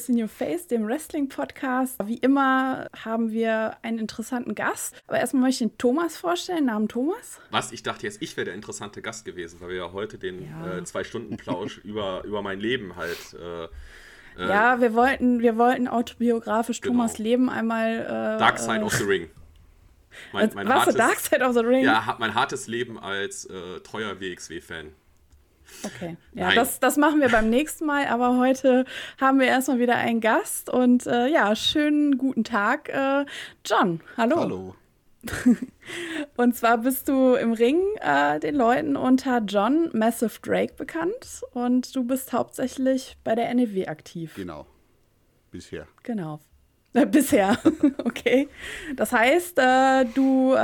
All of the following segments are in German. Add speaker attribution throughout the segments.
Speaker 1: is in Your Face, dem Wrestling-Podcast. Wie immer haben wir einen interessanten Gast. Aber erstmal möchte ich den Thomas vorstellen. Namen Thomas.
Speaker 2: Was? Ich dachte jetzt, ich wäre der interessante Gast gewesen, weil wir ja heute den ja. äh, Zwei-Stunden-Plausch über, über mein Leben halt. Äh,
Speaker 1: äh, ja, wir wollten, wir wollten autobiografisch genau. Thomas Leben einmal.
Speaker 2: Äh, Dark Side of the Ring.
Speaker 1: Mein, mein was, hartes, Dark Side of the Ring?
Speaker 2: Ja, mein hartes Leben als äh, treuer WXW-Fan.
Speaker 1: Okay, ja, das, das machen wir beim nächsten Mal, aber heute haben wir erstmal wieder einen Gast und äh, ja, schönen guten Tag, äh, John. Hallo.
Speaker 3: Hallo.
Speaker 1: und zwar bist du im Ring äh, den Leuten unter John Massive Drake bekannt und du bist hauptsächlich bei der NEW aktiv.
Speaker 3: Genau. Bisher.
Speaker 1: Genau. Äh, bisher. okay. Das heißt, äh, du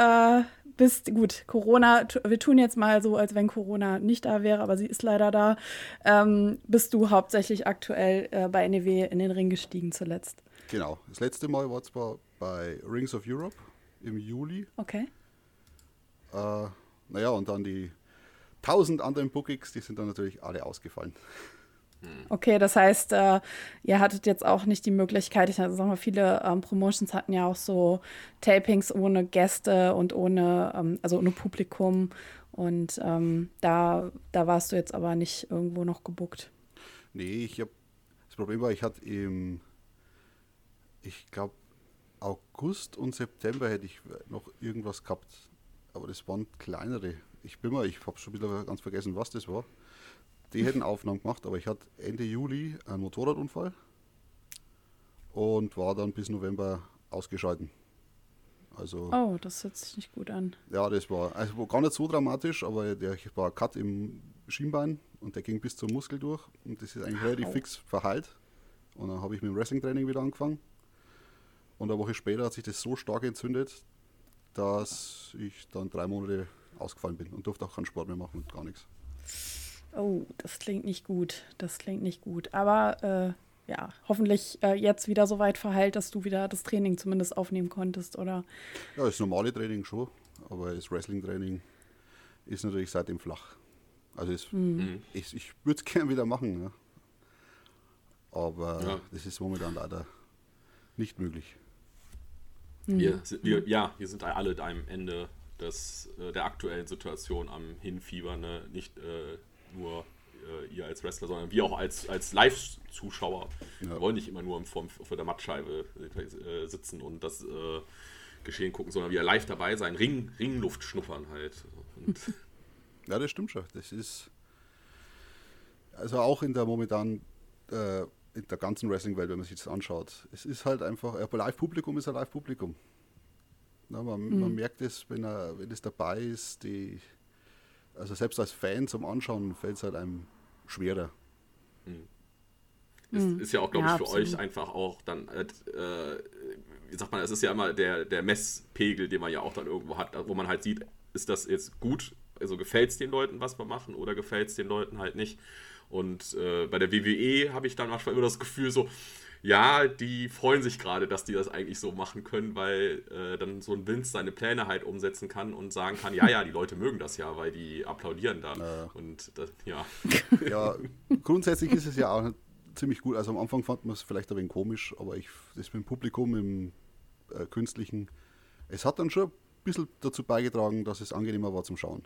Speaker 1: bist, gut, Corona, wir tun jetzt mal so, als wenn Corona nicht da wäre, aber sie ist leider da. Ähm, bist du hauptsächlich aktuell äh, bei NEW in den Ring gestiegen zuletzt?
Speaker 3: Genau. Das letzte Mal war zwar bei Rings of Europe im Juli.
Speaker 1: Okay.
Speaker 3: Äh, naja, und dann die tausend anderen Bookings, die sind dann natürlich alle ausgefallen.
Speaker 1: Hm. Okay, das heißt, äh, ihr hattet jetzt auch nicht die Möglichkeit, ich sag mal, viele ähm, Promotions hatten ja auch so Tapings ohne Gäste und ohne, ähm, also ohne Publikum. Und ähm, da, da warst du jetzt aber nicht irgendwo noch gebuckt.
Speaker 3: Nee, ich habe das Problem war, ich hatte im, ich glaube, August und September hätte ich noch irgendwas gehabt. Aber das waren kleinere. Ich bin mal, ich habe schon wieder ganz vergessen, was das war. Die hätten Aufnahmen gemacht, aber ich hatte Ende Juli einen Motorradunfall und war dann bis November ausgeschalten. Also,
Speaker 1: oh, das hört sich nicht gut an.
Speaker 3: Ja, das war also gar nicht so dramatisch, aber der war Cut im Schienbein und der ging bis zum Muskel durch und das ist eigentlich relativ fix verheilt. Und dann habe ich mit dem Wrestling-Training wieder angefangen. Und eine Woche später hat sich das so stark entzündet, dass ich dann drei Monate ausgefallen bin und durfte auch keinen Sport mehr machen und gar nichts.
Speaker 1: Oh, das klingt nicht gut. Das klingt nicht gut. Aber äh, ja, hoffentlich äh, jetzt wieder so weit verheilt, dass du wieder das Training zumindest aufnehmen konntest, oder?
Speaker 3: Ja, das normale Training schon, aber das Wrestling-Training ist natürlich seitdem flach. Also es, mhm. ich, ich würde es gerne wieder machen, ja. aber ja. das ist momentan leider nicht möglich.
Speaker 2: Wir, wir, ja, wir sind alle am Ende des, äh, der aktuellen Situation am Hinfiebern. Ne? Nicht äh, nur äh, ihr als Wrestler, sondern wir auch als, als Live-Zuschauer. Ja. Wir wollen nicht immer nur vor, vor der Mattscheibe äh, sitzen und das äh, Geschehen gucken, sondern wir live dabei sein, Ring, Ringluft schnuppern halt. Und
Speaker 3: ja, das stimmt schon. Das ist also auch in der momentan äh, in der ganzen Wrestling-Welt, wenn man sich das anschaut. Es ist halt einfach, ein Live-Publikum ist ein Live-Publikum. man, mhm. man, merkt es, wenn, er, wenn es dabei ist, die, also selbst als Fan zum Anschauen fällt es halt einem schwerer.
Speaker 2: Mhm. Ist, ist, ja auch, glaube ja, ich, für absolut. euch einfach auch dann, äh, wie sagt man, es ist ja immer der, der Messpegel, den man ja auch dann irgendwo hat, wo man halt sieht, ist das jetzt gut, also gefällt es den Leuten, was wir machen, oder gefällt es den Leuten halt nicht. Und äh, bei der WWE habe ich dann manchmal immer das Gefühl so, ja, die freuen sich gerade, dass die das eigentlich so machen können, weil äh, dann so ein Vince seine Pläne halt umsetzen kann und sagen kann, ja, ja, die Leute mögen das ja, weil die applaudieren da. Äh. Und das, ja.
Speaker 3: Ja, grundsätzlich ist es ja auch ziemlich gut. Also am Anfang fand man es vielleicht ein wenig komisch, aber ich, das mit dem Publikum im äh, Künstlichen, es hat dann schon ein bisschen dazu beigetragen, dass es angenehmer war zum Schauen.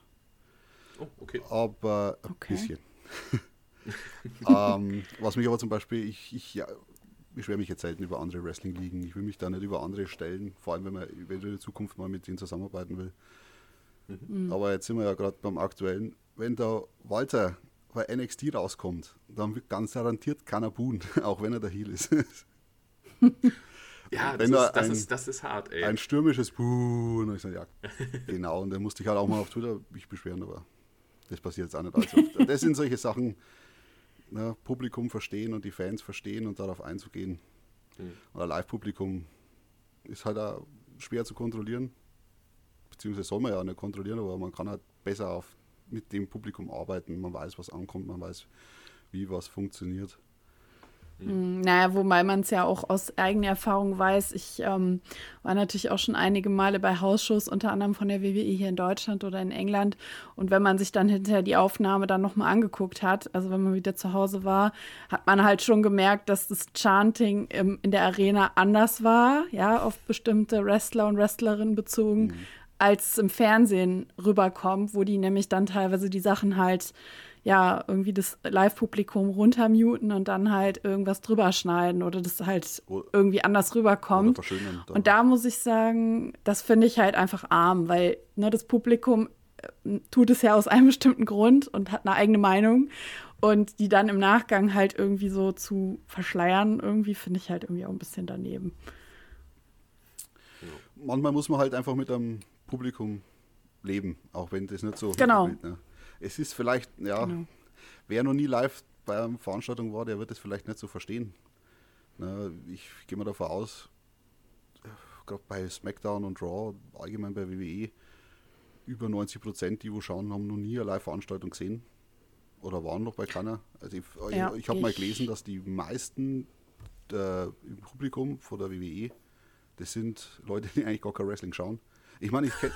Speaker 2: Oh, okay.
Speaker 3: Aber ein okay. bisschen. ähm, was mich aber zum Beispiel, ich, ich ja, beschwere mich jetzt selten über andere Wrestling-Ligen. Ich will mich da nicht über andere stellen, vor allem wenn man wenn in der Zukunft mal mit denen zusammenarbeiten will. Mhm. Aber jetzt sind wir ja gerade beim aktuellen. Wenn der Walter bei NXT rauskommt, dann wird ganz garantiert keiner buhen, auch wenn er der Heel ist.
Speaker 2: ja, das, ist, das, ein, ist, das ist hart, ey.
Speaker 3: Ein stürmisches Buh. Und ich sage, ja, genau. Und dann musste ich halt auch mal auf Twitter mich beschweren, aber das passiert jetzt auch nicht allzu oft. Das sind solche Sachen, ne, Publikum verstehen und die Fans verstehen und darauf einzugehen. Mhm. Oder Live-Publikum ist halt auch schwer zu kontrollieren. Beziehungsweise soll man ja nicht kontrollieren, aber man kann halt besser auf, mit dem Publikum arbeiten. Man weiß, was ankommt, man weiß, wie was funktioniert.
Speaker 1: Mhm. Naja, wobei man es ja auch aus eigener Erfahrung weiß. Ich ähm, war natürlich auch schon einige Male bei Hausshows, unter anderem von der WWE hier in Deutschland oder in England. Und wenn man sich dann hinterher die Aufnahme dann nochmal angeguckt hat, also wenn man wieder zu Hause war, hat man halt schon gemerkt, dass das Chanting im, in der Arena anders war, ja, auf bestimmte Wrestler und Wrestlerinnen bezogen, mhm. als es im Fernsehen rüberkommt, wo die nämlich dann teilweise die Sachen halt ja, irgendwie das Live-Publikum runtermuten und dann halt irgendwas drüber schneiden oder das halt irgendwie anders rüberkommt. Und da muss ich sagen, das finde ich halt einfach arm, weil ne, das Publikum äh, tut es ja aus einem bestimmten Grund und hat eine eigene Meinung. Und die dann im Nachgang halt irgendwie so zu verschleiern, irgendwie finde ich halt irgendwie auch ein bisschen daneben.
Speaker 3: Manchmal muss man halt einfach mit einem Publikum leben, auch wenn das nicht so
Speaker 1: genau. Wird,
Speaker 3: ne? Es ist vielleicht, ja, genau. wer noch nie live bei einer Veranstaltung war, der wird es vielleicht nicht so verstehen. Na, ich gehe mal davon aus, gerade bei SmackDown und Raw, allgemein bei WWE, über 90 Prozent, die wo schauen, haben noch nie eine Live-Veranstaltung gesehen oder waren noch bei keiner. Also ich, ja, ich, ich habe mal gelesen, dass die meisten äh, im Publikum von der WWE, das sind Leute, die eigentlich gar kein Wrestling schauen. Ich meine, ich kenne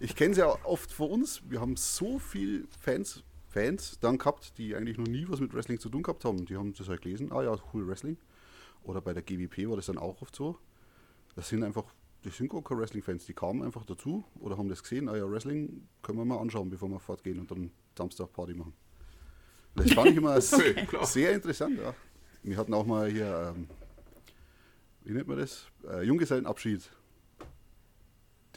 Speaker 3: ich kenne es ja oft von uns. Wir haben so viele Fans, Fans dann gehabt, die eigentlich noch nie was mit Wrestling zu tun gehabt haben. Die haben das halt gelesen, ah ja, cool Wrestling. Oder bei der GWP war das dann auch oft so. Das sind einfach, das sind gar keine Wrestling-Fans, die kamen einfach dazu oder haben das gesehen, ah ja, Wrestling können wir mal anschauen, bevor wir fortgehen und dann Samstag Party machen. Das fand ich immer okay, sehr interessant, ja. Wir hatten auch mal hier, ähm, wie nennt man das? Äh, Junggesellenabschied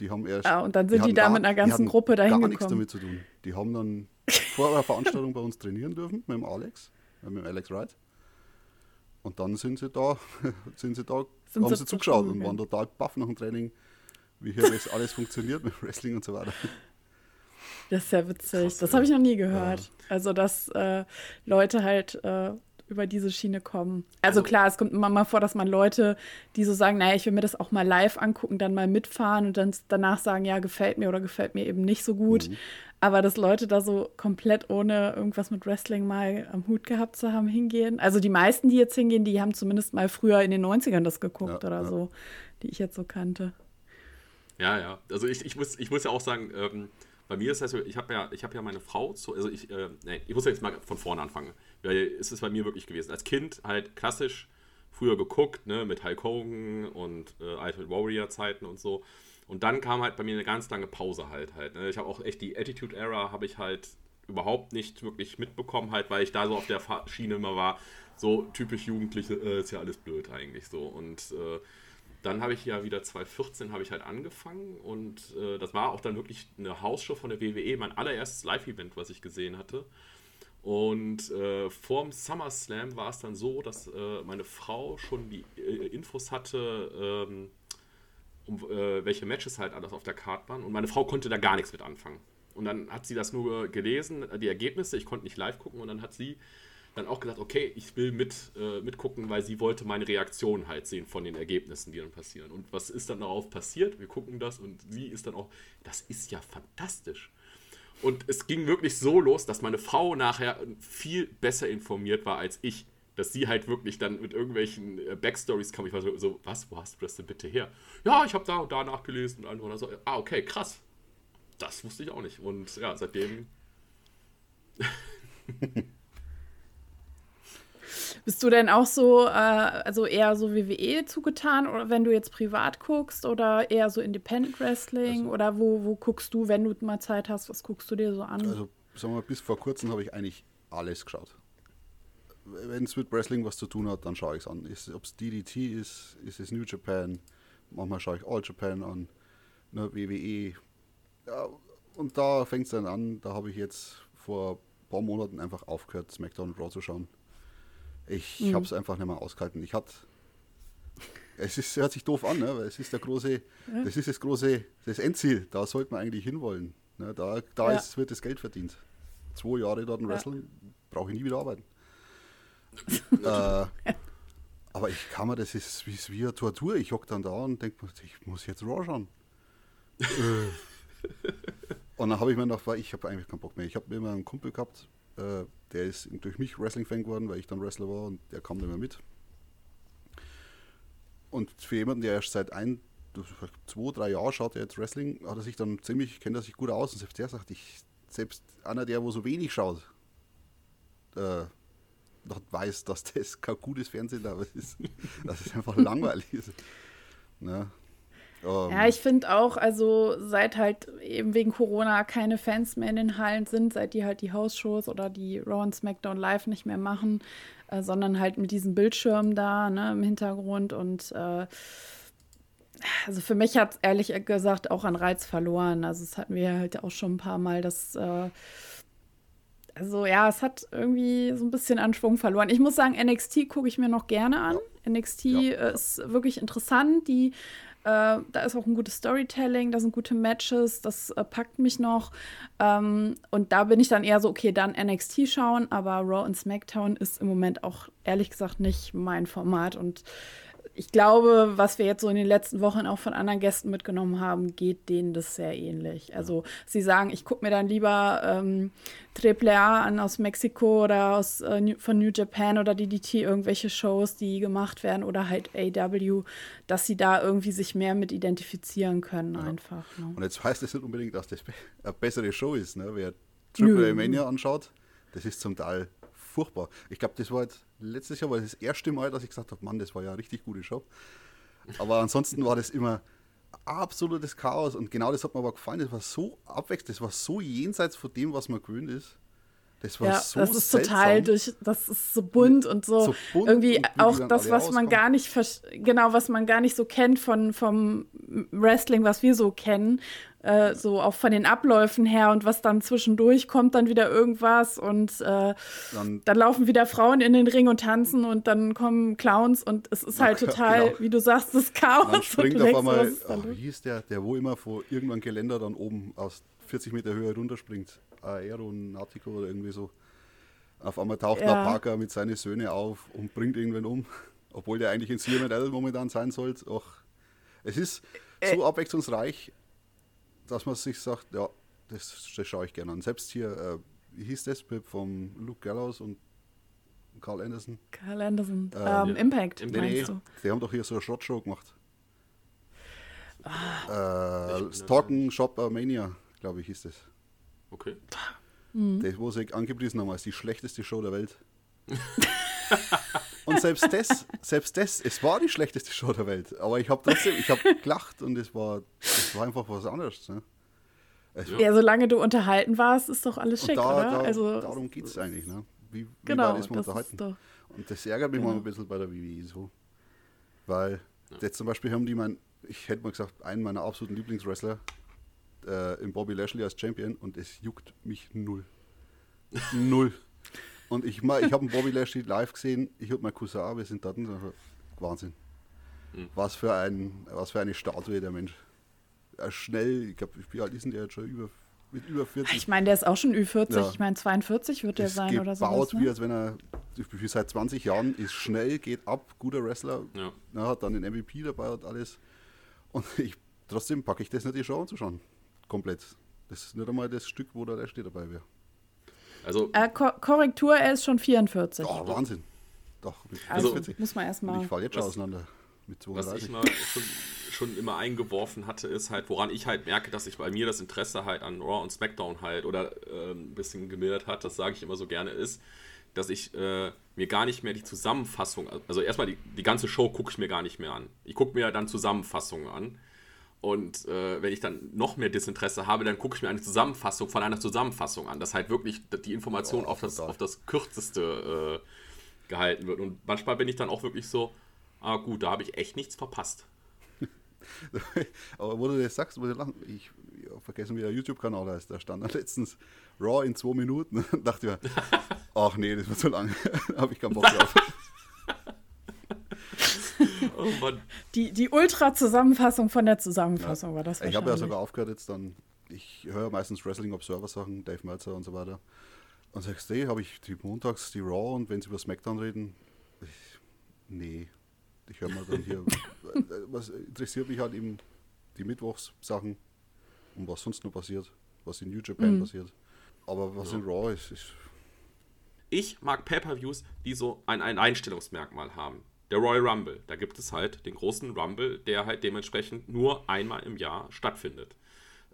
Speaker 3: die haben erst.
Speaker 1: Ja, und dann sind die, die da mit einer ganzen Gruppe dahin gar
Speaker 3: nichts damit zu tun. Die haben dann vor einer Veranstaltung bei uns trainieren dürfen mit dem Alex, äh, mit dem Alex Wright. Und dann sind sie da, sind sie da, sind haben sie, zugeschaut und waren total baff nach dem Training, wie hier alles funktioniert mit Wrestling und so weiter.
Speaker 1: Das ist ja witzig. Krass, das habe ich noch nie gehört. Ja. Also, dass äh, Leute halt äh, über diese Schiene kommen. Also, also, klar, es kommt immer mal vor, dass man Leute, die so sagen, naja, ich will mir das auch mal live angucken, dann mal mitfahren und dann danach sagen, ja, gefällt mir oder gefällt mir eben nicht so gut. Mhm. Aber dass Leute da so komplett ohne irgendwas mit Wrestling mal am Hut gehabt zu haben, hingehen. Also die meisten, die jetzt hingehen, die haben zumindest mal früher in den 90ern das geguckt ja, oder ja. so, die ich jetzt so kannte.
Speaker 2: Ja, ja. Also ich, ich, muss, ich muss ja auch sagen, ähm, bei mir ist das so, ich habe ja, hab ja meine Frau, zu, also ich, äh, nee, ich muss jetzt mal von vorne anfangen. Weil ist es bei mir wirklich gewesen. Als Kind halt klassisch früher geguckt, ne, mit Hulk Hogan und äh, Ultimate Warrior Zeiten und so. Und dann kam halt bei mir eine ganz lange Pause halt halt. Ne? Ich habe auch echt die Attitude Era habe ich halt überhaupt nicht wirklich mitbekommen halt, weil ich da so auf der Schiene immer war, so typisch Jugendliche, äh, ist ja alles blöd eigentlich so. Und äh, dann habe ich ja wieder 2014 habe ich halt angefangen und äh, das war auch dann wirklich eine Hausshow von der WWE, mein allererstes Live-Event, was ich gesehen hatte. Und äh, vorm SummerSlam war es dann so, dass äh, meine Frau schon die äh, Infos hatte, ähm, um äh, welche Matches halt alles auf der Karte waren. Und meine Frau konnte da gar nichts mit anfangen. Und dann hat sie das nur gelesen, die Ergebnisse. Ich konnte nicht live gucken. Und dann hat sie dann auch gesagt, okay, ich will mit, äh, mitgucken, weil sie wollte meine Reaktion halt sehen von den Ergebnissen, die dann passieren. Und was ist dann darauf passiert? Wir gucken das und sie ist dann auch, das ist ja fantastisch. Und es ging wirklich so los, dass meine Frau nachher viel besser informiert war als ich. Dass sie halt wirklich dann mit irgendwelchen äh, Backstories kam. Ich war so, so, was, wo hast du das denn bitte her? Ja, ich habe da und da nachgelesen und andere so, ah, okay, krass. Das wusste ich auch nicht. Und ja, seitdem.
Speaker 1: Bist du denn auch so, äh, also eher so WWE zugetan oder wenn du jetzt privat guckst oder eher so Independent Wrestling also, oder wo, wo guckst du, wenn du mal Zeit hast, was guckst du dir so an?
Speaker 3: Also sagen wir mal, bis vor kurzem habe ich eigentlich alles geschaut. Wenn es mit Wrestling was zu tun hat, dann schaue ich es an. Ob es DDT ist, ist es New Japan, manchmal schaue ich All Japan an, ne, WWE. Ja, und da fängt es dann an, da habe ich jetzt vor ein paar Monaten einfach aufgehört, SmackDown und Raw zu schauen ich mhm. habe es einfach nicht mehr ausgehalten. Ich hatte. Es ist, hört sich doof an, ne? weil es ist der große, ja. das ist das große, das Endziel. Da sollte man eigentlich hinwollen. Ne? Da, da ja. ist, wird das Geld verdient. Zwei Jahre dort ein Wrestling, brauche ich nie wieder arbeiten. äh, aber ich kann mir, das ist wie, wie eine Tortur. Ich hocke dann da und denke, ich muss jetzt Raw schauen. Äh. und dann habe ich mir gedacht, ich habe eigentlich keinen Bock mehr. Ich habe immer einen Kumpel gehabt, äh, der ist durch mich Wrestling-Fan geworden, weil ich dann Wrestler war und der kam nicht mehr mit. Und für jemanden, der erst seit ein, zwei, drei Jahren schaut, der jetzt Wrestling, hat er sich dann ziemlich, kennt er sich gut aus. Und selbst der sagt, ich, selbst einer, der wo so wenig schaut, äh, weiß, dass das kein gutes Fernsehen es ist, dass es einfach langweilig ist.
Speaker 1: Ne? Um, ja, ich finde auch, also seit halt eben wegen Corona keine Fans mehr in den Hallen sind, seit die halt die Hausshows oder die Raw und SmackDown Live nicht mehr machen, äh, sondern halt mit diesen Bildschirmen da ne, im Hintergrund und äh, also für mich hat es ehrlich gesagt auch an Reiz verloren. Also es hatten wir halt auch schon ein paar Mal, dass äh, also ja, es hat irgendwie so ein bisschen an Schwung verloren. Ich muss sagen, NXT gucke ich mir noch gerne an. NXT ja. ist wirklich interessant. Die äh, da ist auch ein gutes Storytelling, da sind gute Matches, das äh, packt mich noch. Ähm, und da bin ich dann eher so, okay, dann NXT schauen, aber Raw und SmackDown ist im Moment auch ehrlich gesagt nicht mein Format. Und ich glaube, was wir jetzt so in den letzten Wochen auch von anderen Gästen mitgenommen haben, geht denen das sehr ähnlich. Also sie sagen, ich gucke mir dann lieber ähm, AAA an aus Mexiko oder aus, äh, von New Japan oder DDT, irgendwelche Shows, die gemacht werden oder halt AW, dass sie da irgendwie sich mehr mit identifizieren können ja. einfach.
Speaker 3: Ne? Und jetzt heißt das nicht unbedingt, dass das eine bessere Show ist. Ne? Wer AAA Mania anschaut, das ist zum Teil furchtbar. Ich glaube, das war jetzt letztes Jahr war das, erste Mal, dass ich gesagt habe, Mann, das war ja eine richtig gute Show. Aber ansonsten war das immer absolutes Chaos und genau das hat mir aber gefallen. Das war so abwechselnd, das war so jenseits von dem, was man gewöhnt ist.
Speaker 1: Das war ja, so das ist seltsam. total durch, das ist so bunt und so, so bunt irgendwie und auch das, was man gar nicht, genau, was man gar nicht so kennt von vom Wrestling, was wir so kennen, äh, so auch von den Abläufen her und was dann zwischendurch kommt, dann wieder irgendwas und äh, dann, dann, laufen wieder Frauen in den Ring und tanzen und dann kommen Clowns und es ist halt total, genau. wie du sagst, das Chaos. Dann
Speaker 3: springt auf einmal, oh, wie hieß der, der wo immer vor irgendeinem Geländer dann oben aus 40 Meter Höhe runterspringt. Aeronautico oder irgendwie so. Auf einmal taucht ja. der Parker mit seinen Söhnen auf und bringt irgendwen um, obwohl der eigentlich in CML momentan sein sollte. Ach, es ist so äh. abwechslungsreich, dass man sich sagt, ja, das, das schaue ich gerne an. Selbst hier, äh, wie hieß das vom Luke Gallows und Carl Anderson?
Speaker 1: Carl Anderson, ähm, ähm, Impact,
Speaker 3: nee, meinst du? Die haben doch hier so eine Shot-Show gemacht. Ah. Äh, Talken Shop Mania, glaube ich, hieß das.
Speaker 2: Okay.
Speaker 3: Mhm. Das, wo sie angepriesen haben als die schlechteste Show der Welt. und selbst das, selbst das, es war die schlechteste Show der Welt. Aber ich habe trotzdem, ich habe gelacht und es war, es war einfach was anderes. Ne?
Speaker 1: ja, solange du unterhalten warst, ist doch alles schick, da, oder?
Speaker 3: Da, also, darum geht es eigentlich. Ne? Wie, wie genau, ist man das unterhalten? Ist und das ärgert mich genau. mal ein bisschen bei der WWE so. Weil ja. jetzt zum Beispiel haben die mein, ich hätte mal gesagt, einen meiner absoluten Lieblingswrestler, äh, in Bobby Lashley als Champion und es juckt mich null. null. Und ich, ich habe einen Bobby Lashley live gesehen, ich und mein Cousin, wir sind dort und Wahnsinn. Mhm. Was, für ein, was für eine Statue der Mensch. Er schnell, ich glaube, wie alt ist denn der jetzt schon? Über, mit über 40.
Speaker 1: Ich meine, der ist auch schon Ü40, ja. ich meine 42 wird der sein oder so.
Speaker 3: Baut ne? wie als wenn er seit 20 Jahren ist schnell, geht ab, guter Wrestler, ja. Ja, hat dann den MVP dabei und alles. Und ich, trotzdem packe ich das nicht, die Show anzuschauen komplett. Das ist nicht einmal das Stück, wo der Rest dabei wäre.
Speaker 1: Also, äh, Ko Korrektur, er ist schon 44.
Speaker 3: Oh, Wahnsinn. Doch,
Speaker 1: also, 44. muss man erstmal.
Speaker 3: Ich falle jetzt schon auseinander. Mit
Speaker 2: 32. Was ich mal schon, schon, immer eingeworfen hatte, ist halt, woran ich halt merke, dass sich bei mir das Interesse halt an Raw und SmackDown halt oder äh, ein bisschen gemildert hat, das sage ich immer so gerne, ist, dass ich äh, mir gar nicht mehr die Zusammenfassung, also erstmal die, die ganze Show gucke ich mir gar nicht mehr an. Ich gucke mir dann Zusammenfassungen an und äh, wenn ich dann noch mehr Desinteresse habe, dann gucke ich mir eine Zusammenfassung von einer Zusammenfassung an, dass halt wirklich die Information oh, auf, das, auf das Kürzeste äh, gehalten wird. Und manchmal bin ich dann auch wirklich so, ah gut, da habe ich echt nichts verpasst.
Speaker 3: Aber wo du das sagst, muss ich lachen. Ich, ich vergessen, wie der YouTube-Kanal heißt. Da stand dann letztens Raw in zwei Minuten. Dachte mir, ach nee, das wird zu lang. da habe ich keinen Bock drauf.
Speaker 1: Oh Mann. Die, die Ultra-Zusammenfassung von der Zusammenfassung ja. war das
Speaker 3: Ich habe ja sogar aufgehört jetzt dann, ich höre meistens Wrestling Observer Sachen, Dave Meltzer und so weiter. Und sagst du, habe ich die montags die Raw und wenn sie über SmackDown reden, ich, nee, ich höre mal dann hier, was interessiert mich halt eben die Mittwochssachen und was sonst noch passiert, was in New Japan mhm. passiert. Aber was ja. in Raw ist, ist
Speaker 2: ich mag Pay-Per-Views, die so ein, ein Einstellungsmerkmal haben der Royal Rumble. Da gibt es halt den großen Rumble, der halt dementsprechend nur einmal im Jahr stattfindet.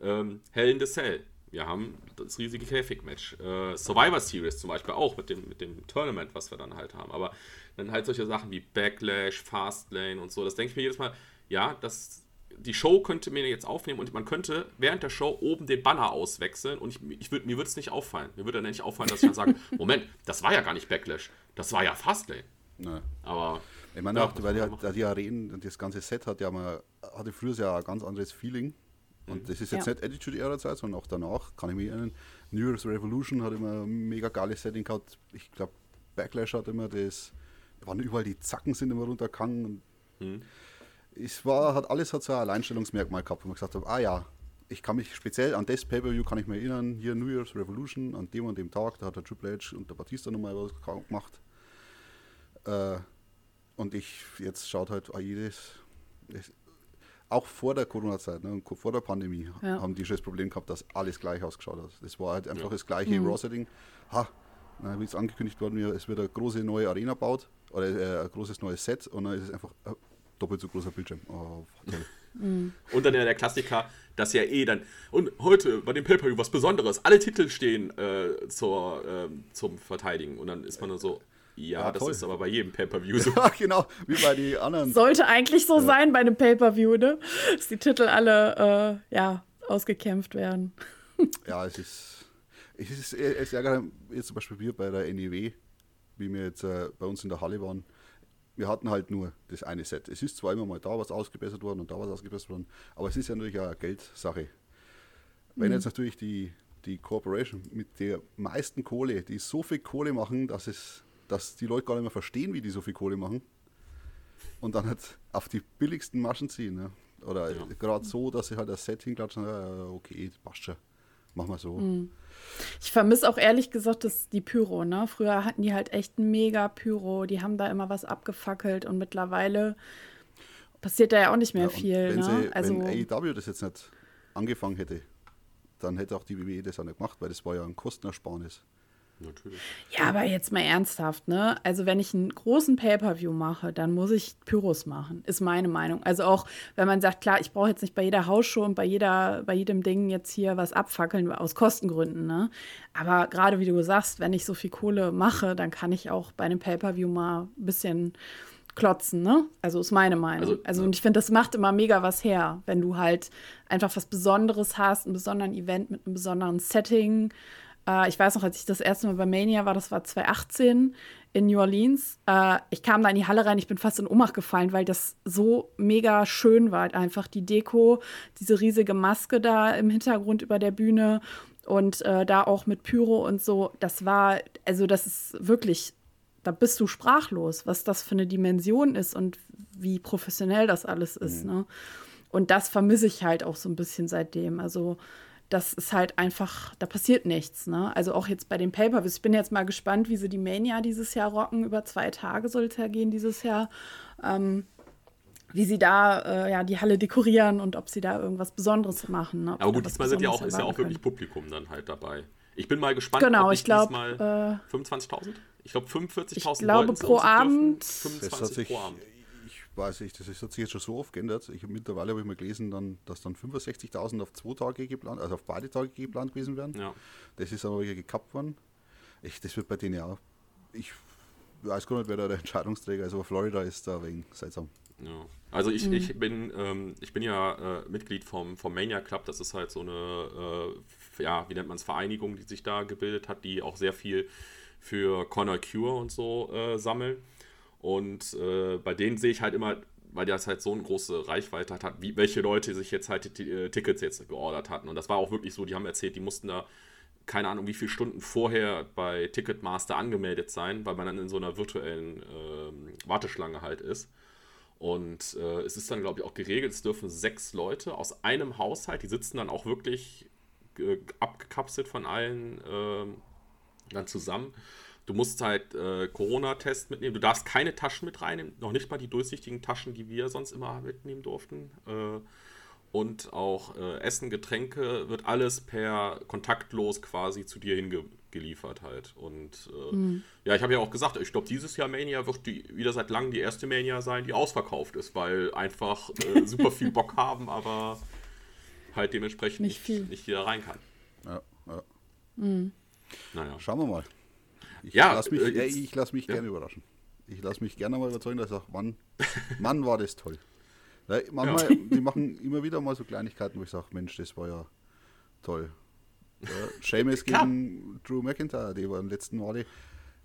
Speaker 2: Ähm, Hell in the Cell. Wir haben das riesige Käfig-Match. Äh, Survivor Series zum Beispiel auch mit dem, mit dem Tournament, was wir dann halt haben. Aber dann halt solche Sachen wie Backlash, Fastlane und so. Das denke ich mir jedes Mal, ja, das, die Show könnte mir jetzt aufnehmen und man könnte während der Show oben den Banner auswechseln und ich, ich würd, mir würde es nicht auffallen. Mir würde dann nicht auffallen, dass ich dann sage, Moment, das war ja gar nicht Backlash, das war ja Fastlane.
Speaker 3: Nee. Aber ich meine ja, auch, weil die, die Arenen und das ganze Set hat ja mal, hatte früher ja ein ganz anderes Feeling. Und mhm. das ist jetzt ja. nicht Attitude-Era-Zeit, sondern auch danach, kann ich mich erinnern. New Year's Revolution hat immer ein mega geiles Setting gehabt. Ich glaube, Backlash hat immer das, da waren überall die Zacken sind immer runtergegangen. Mhm. Es war, hat alles hat so ein Alleinstellungsmerkmal gehabt, wo man gesagt hat, ah ja, ich kann mich speziell an das Pay-Per-View kann ich mich erinnern, hier New Year's Revolution, an dem und dem Tag, da hat der Triple H und der Batista nochmal was gemacht. Äh, und ich, jetzt schaut halt jedes, auch vor der Corona-Zeit, ne, vor der Pandemie, ja. haben die schon das Problem gehabt, dass alles gleich ausgeschaut hat. Das war halt einfach ja. das gleiche mhm. Raw-Setting. Ha, wie es angekündigt worden, es wird eine große neue Arena baut oder äh, ein großes neues Set und dann ist es einfach äh, doppelt so großer Bildschirm. Oh,
Speaker 2: toll. Mhm. Und dann ja der Klassiker, dass ja eh dann, und heute bei dem Pay-Per-View was Besonderes, alle Titel stehen äh, zur, äh, zum Verteidigen und dann ist man nur so, ja, ja das toll. ist aber bei jedem Pay-Per-View so.
Speaker 3: Ja, genau, wie bei den anderen.
Speaker 1: Sollte eigentlich so ja. sein bei einem Pay-Per-View, ne? Dass die Titel alle, äh, ja, ausgekämpft werden.
Speaker 3: ja, es ist, es ist, es ärgert jetzt zum Beispiel wir bei der NEW, wie wir jetzt äh, bei uns in der Halle waren. Wir hatten halt nur das eine Set. Es ist zwar immer mal da was ausgebessert worden und da was ausgebessert worden, aber es ist ja natürlich auch eine Geldsache. Wenn mhm. jetzt natürlich die, die Corporation mit der meisten Kohle, die so viel Kohle machen, dass es dass die Leute gar nicht mehr verstehen, wie die so viel Kohle machen. Und dann halt auf die billigsten Maschen ziehen. Ne? Oder ja. gerade so, dass sie halt das Set hinklatschen, ja, okay, passt schon. Machen wir so. Mhm.
Speaker 1: Ich vermisse auch ehrlich gesagt das, die Pyro, ne? Früher hatten die halt echt ein mega Pyro, die haben da immer was abgefackelt und mittlerweile passiert da ja auch nicht mehr ja, viel. Wenn, ne?
Speaker 3: sie, also, wenn AEW das jetzt nicht angefangen hätte, dann hätte auch die WWE das auch nicht gemacht, weil das war ja ein Kostenersparnis.
Speaker 1: Natürlich. Ja, aber jetzt mal ernsthaft, ne? Also, wenn ich einen großen Pay-Per-View mache, dann muss ich Pyros machen, ist meine Meinung. Also auch, wenn man sagt, klar, ich brauche jetzt nicht bei jeder Hausshow und bei jeder, bei jedem Ding jetzt hier was abfackeln aus Kostengründen, ne? Aber gerade wie du sagst, wenn ich so viel Kohle mache, dann kann ich auch bei einem Pay-Per-View mal ein bisschen klotzen, ne? Also ist meine Meinung. Also, also und ich finde, das macht immer mega was her, wenn du halt einfach was Besonderes hast, einen besonderen Event mit einem besonderen Setting äh, ich weiß noch, als ich das erste Mal bei Mania war, das war 2018 in New Orleans. Äh, ich kam da in die Halle rein, ich bin fast in Ohnmacht gefallen, weil das so mega schön war. Einfach die Deko, diese riesige Maske da im Hintergrund über der Bühne und äh, da auch mit Pyro und so. Das war, also das ist wirklich, da bist du sprachlos, was das für eine Dimension ist und wie professionell das alles ist. Mhm. Ne? Und das vermisse ich halt auch so ein bisschen seitdem. Also das ist halt einfach, da passiert nichts. Ne? Also auch jetzt bei den Pay-Per-Views. Ich bin jetzt mal gespannt, wie sie die Mania dieses Jahr rocken. Über zwei Tage soll es ja gehen dieses Jahr. Ähm, wie sie da äh, ja, die Halle dekorieren und ob sie da irgendwas Besonderes machen.
Speaker 2: Ne? Aber gut, diesmal sind ja auch, ist ja auch wirklich Publikum dann halt dabei. Ich bin mal gespannt,
Speaker 1: genau, ob ich, ich glaube äh,
Speaker 2: 25.000? Ich glaube 45.000
Speaker 1: Ich glaube pro Abend.
Speaker 3: 25 pro Abend weiß ich, das ist, hat sich jetzt schon so oft geändert. Ich, mittlerweile habe ich mal gelesen, dann, dass dann 65.000 auf zwei Tage geplant, also auf beide Tage geplant gewesen wären. Ja. Das ist aber wieder gekappt worden. Ich, das wird bei denen ja auch. Ich weiß gar nicht, wer da der Entscheidungsträger ist, aber Florida ist da wegen seltsam.
Speaker 2: Ja. Also ich, mhm. ich, bin, ähm, ich bin ja äh, Mitglied vom, vom Mania Club, das ist halt so eine, äh, ja, wie nennt man es, Vereinigung, die sich da gebildet hat, die auch sehr viel für Connor Cure und so äh, sammeln. Und äh, bei denen sehe ich halt immer, weil das halt so eine große Reichweite hat, wie, welche Leute sich jetzt halt die, die äh, Tickets jetzt geordert hatten. Und das war auch wirklich so, die haben erzählt, die mussten da keine Ahnung, wie viele Stunden vorher bei Ticketmaster angemeldet sein, weil man dann in so einer virtuellen äh, Warteschlange halt ist. Und äh, es ist dann, glaube ich, auch geregelt, es dürfen sechs Leute aus einem Haushalt, die sitzen dann auch wirklich äh, abgekapselt von allen ähm, dann zusammen. Du musst halt äh, Corona-Test mitnehmen. Du darfst keine Taschen mit reinnehmen, noch nicht mal die durchsichtigen Taschen, die wir sonst immer mitnehmen durften. Äh, und auch äh, Essen, Getränke, wird alles per kontaktlos quasi zu dir hingeliefert halt. Und äh, mhm. ja, ich habe ja auch gesagt, ich glaube, dieses Jahr Mania wird die, wieder seit langem die erste Mania sein, die ausverkauft ist, weil einfach äh, super viel Bock haben, aber halt dementsprechend nicht, nicht, nicht jeder rein kann. Ja, ja.
Speaker 3: Mhm. Naja. Schauen wir mal. Ich ja, lasse mich, äh, ich lass mich ja. gerne überraschen. Ich lasse mich gerne mal überzeugen, dass ich sage, Mann, Mann, war das toll. Ja, manchmal, die machen immer wieder mal so Kleinigkeiten, wo ich sage, Mensch, das war ja toll. Ja, Seamus gegen Drew McIntyre, die waren letzten Male.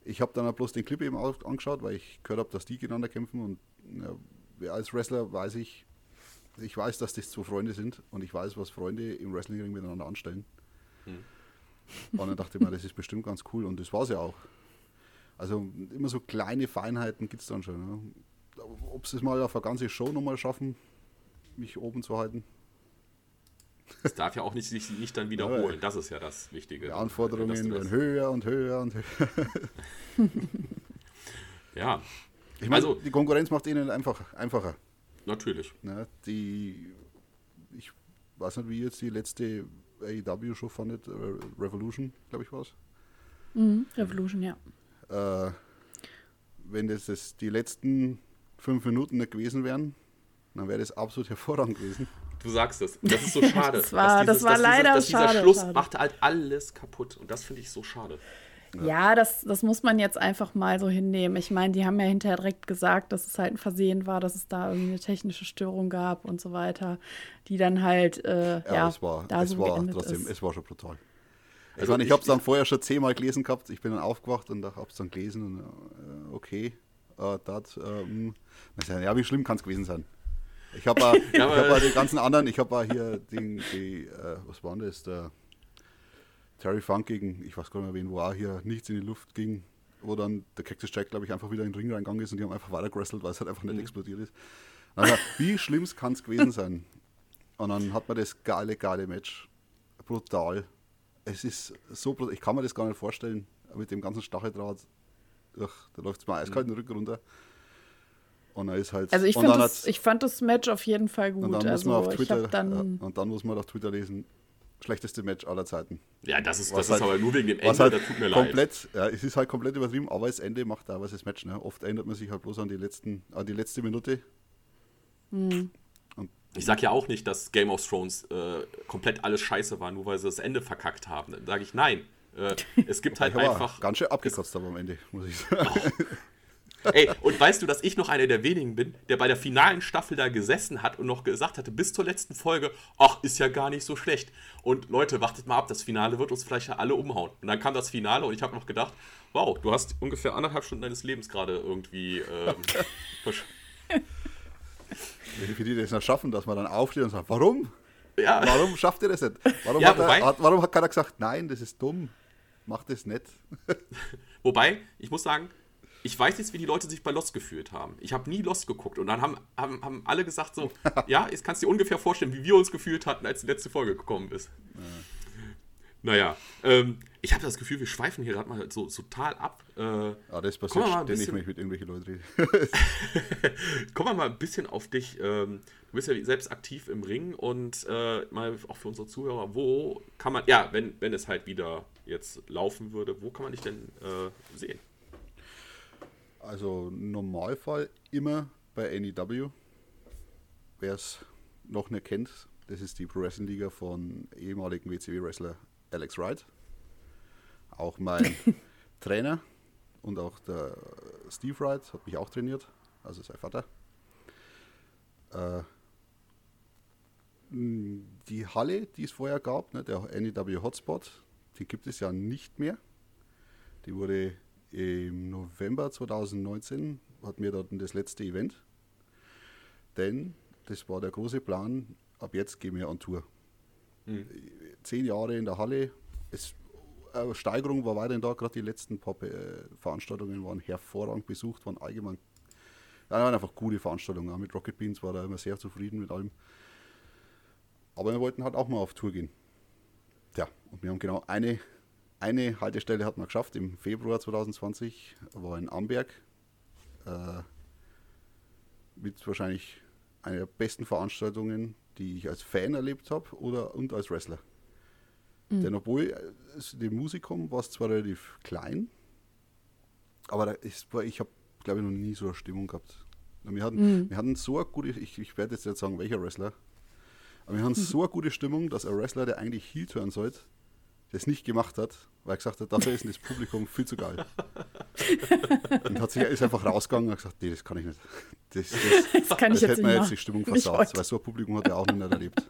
Speaker 3: Ich habe dann auch bloß den Clip eben angeschaut, weil ich gehört habe, dass die gegeneinander kämpfen und ja, als Wrestler weiß ich, ich weiß, dass das zwei Freunde sind und ich weiß, was Freunde im Wrestlingring miteinander anstellen. Hm. Und dann dachte ich mir, das ist bestimmt ganz cool und das war es ja auch. Also immer so kleine Feinheiten gibt es dann schon. Ne? Ob sie es mal auf eine ganze Show nochmal schaffen, mich oben zu halten.
Speaker 2: Es darf ja auch nicht, sich nicht dann wiederholen. Das ist ja das Wichtige.
Speaker 3: Die Anforderungen werden höher und höher und höher.
Speaker 2: ja.
Speaker 3: Ich meine, also, die Konkurrenz macht ihnen einfach einfacher.
Speaker 2: Natürlich.
Speaker 3: Ja, die, ich weiß nicht, wie jetzt die letzte AEW-Show fandet. Revolution, glaube ich, war es.
Speaker 1: Mhm, Revolution, ja.
Speaker 3: Äh, wenn das, das die letzten fünf Minuten nicht gewesen wären, dann wäre das absolut hervorragend gewesen.
Speaker 2: Du sagst es. Das ist so schade.
Speaker 1: das war, dieses, das war leider
Speaker 2: dieses,
Speaker 1: dass
Speaker 2: dieser Schluss schade. macht halt alles kaputt. Und das finde ich so schade.
Speaker 1: Ja, ja das, das muss man jetzt einfach mal so hinnehmen. Ich meine, die haben ja hinterher direkt gesagt, dass es halt ein Versehen war, dass es da irgendwie eine technische Störung gab und so weiter, die dann halt, äh, ja, ja,
Speaker 3: es war, da es so war trotzdem, ist. es war schon brutal. Also, ich, ich habe es dann vorher schon zehnmal gelesen gehabt. Ich bin dann aufgewacht und habe es dann gelesen und äh, okay, äh, das, ähm, ja, wie schlimm kann es gewesen sein? Ich habe äh, ja, hab die ganzen anderen, ich habe hier den, die, äh, was war das, der Terry Funk gegen, ich weiß gar nicht mehr wen, wo auch hier nichts in die Luft ging, wo dann der Cactus Jack, glaube ich, einfach wieder in den Ring reingegangen ist und die haben einfach weiter gerestelt, weil es halt einfach nicht mhm. explodiert ist. Also, wie schlimm kann es gewesen sein? Und dann hat man das geile, geile Match. Brutal es ist so, ich kann mir das gar nicht vorstellen, mit dem ganzen Stacheldraht. Ach, da läuft es mal eiskalt den Rücken runter. Und dann ist halt.
Speaker 1: Also ich, das, ich fand das Match auf jeden Fall gut.
Speaker 3: Und dann,
Speaker 1: also
Speaker 3: muss man auf Twitter, dann und dann muss man auf Twitter lesen, schlechteste Match aller Zeiten.
Speaker 2: Ja, das ist, das halt, ist aber nur wegen dem Ende,
Speaker 3: halt das tut mir komplett, leid. Ja, es ist halt komplett übertrieben, aber das Ende macht da was das Match. Ne? Oft erinnert man sich halt bloß an die, letzten, an die letzte Minute.
Speaker 1: Mhm.
Speaker 2: Ich sage ja auch nicht, dass Game of Thrones äh, komplett alles scheiße war, nur weil sie das Ende verkackt haben. Dann sage ich nein. Äh, es gibt halt einfach.
Speaker 3: Ganz schön abgekotzt aber am Ende, muss ich sagen.
Speaker 2: Oh. Ey, und weißt du, dass ich noch einer der wenigen bin, der bei der finalen Staffel da gesessen hat und noch gesagt hatte, bis zur letzten Folge, ach, ist ja gar nicht so schlecht. Und Leute, wartet mal ab, das Finale wird uns vielleicht ja alle umhauen. Und dann kam das Finale und ich habe noch gedacht, wow, du hast ungefähr anderthalb Stunden deines Lebens gerade irgendwie ähm,
Speaker 3: Wie die das noch schaffen, dass man dann aufsteht und sagt, warum?
Speaker 2: Ja.
Speaker 3: Warum schafft ihr das nicht? Warum, ja, hat, wobei, er, warum hat keiner gesagt, nein, das ist dumm, mach das nicht?
Speaker 2: wobei, ich muss sagen, ich weiß jetzt, wie die Leute sich bei Lost gefühlt haben. Ich habe nie Lost geguckt und dann haben, haben, haben alle gesagt so, ja, jetzt kannst du dir ungefähr vorstellen, wie wir uns gefühlt hatten, als die letzte Folge gekommen ist. Ja. Naja, ähm, ich habe das Gefühl, wir schweifen hier gerade mal so, so, total ab. Äh,
Speaker 3: ja, das passiert ständig, wenn ich mit irgendwelchen Leuten rede.
Speaker 2: Kommen wir mal ein bisschen auf dich. Ähm, du bist ja selbst aktiv im Ring und äh, mal auch für unsere Zuhörer, wo kann man, ja, wenn, wenn es halt wieder jetzt laufen würde, wo kann man dich denn äh, sehen?
Speaker 3: Also Normalfall immer bei NEW. Wer es noch nicht kennt, das ist die Pro Wrestling Liga von ehemaligen WCW-Wrestler Alex Wright, auch mein Trainer und auch der Steve Wright hat mich auch trainiert, also sein Vater. Äh, die Halle, die es vorher gab, ne, der NEW Hotspot, die gibt es ja nicht mehr. Die wurde im November 2019, hatten wir dort das letzte Event. Denn das war der große Plan, ab jetzt gehen wir an Tour. Mhm. Zehn Jahre in der Halle. Es, äh, Steigerung war weiterhin da, gerade die letzten paar äh, Veranstaltungen waren hervorragend besucht, waren allgemein ja, waren einfach gute Veranstaltungen. Auch mit Rocket Beans war da immer sehr zufrieden mit allem. Aber wir wollten halt auch mal auf Tour gehen. Ja, und wir haben genau eine, eine Haltestelle hat man geschafft im Februar 2020, war in Amberg. Äh, mit wahrscheinlich einer der besten Veranstaltungen die ich als Fan erlebt habe oder und als Wrestler. Mhm. Denn obwohl äh, dem Musikum war es zwar relativ klein, aber da ist, ich habe, glaube ich, noch nie so eine Stimmung gehabt. Wir hatten, mhm. wir hatten so eine gute, ich, ich werde jetzt nicht sagen, welcher Wrestler, aber wir hatten mhm. so eine gute Stimmung, dass ein Wrestler, der eigentlich Heel turnen sollte, das nicht gemacht hat, weil er gesagt hat, dafür ist das Publikum viel zu geil. und hat sich, ist einfach rausgegangen und gesagt, nee, das kann ich nicht. Das, das, das kann ich jetzt hätte mir jetzt die Stimmung versagt, weil so ein Publikum hat er auch noch nicht erlebt.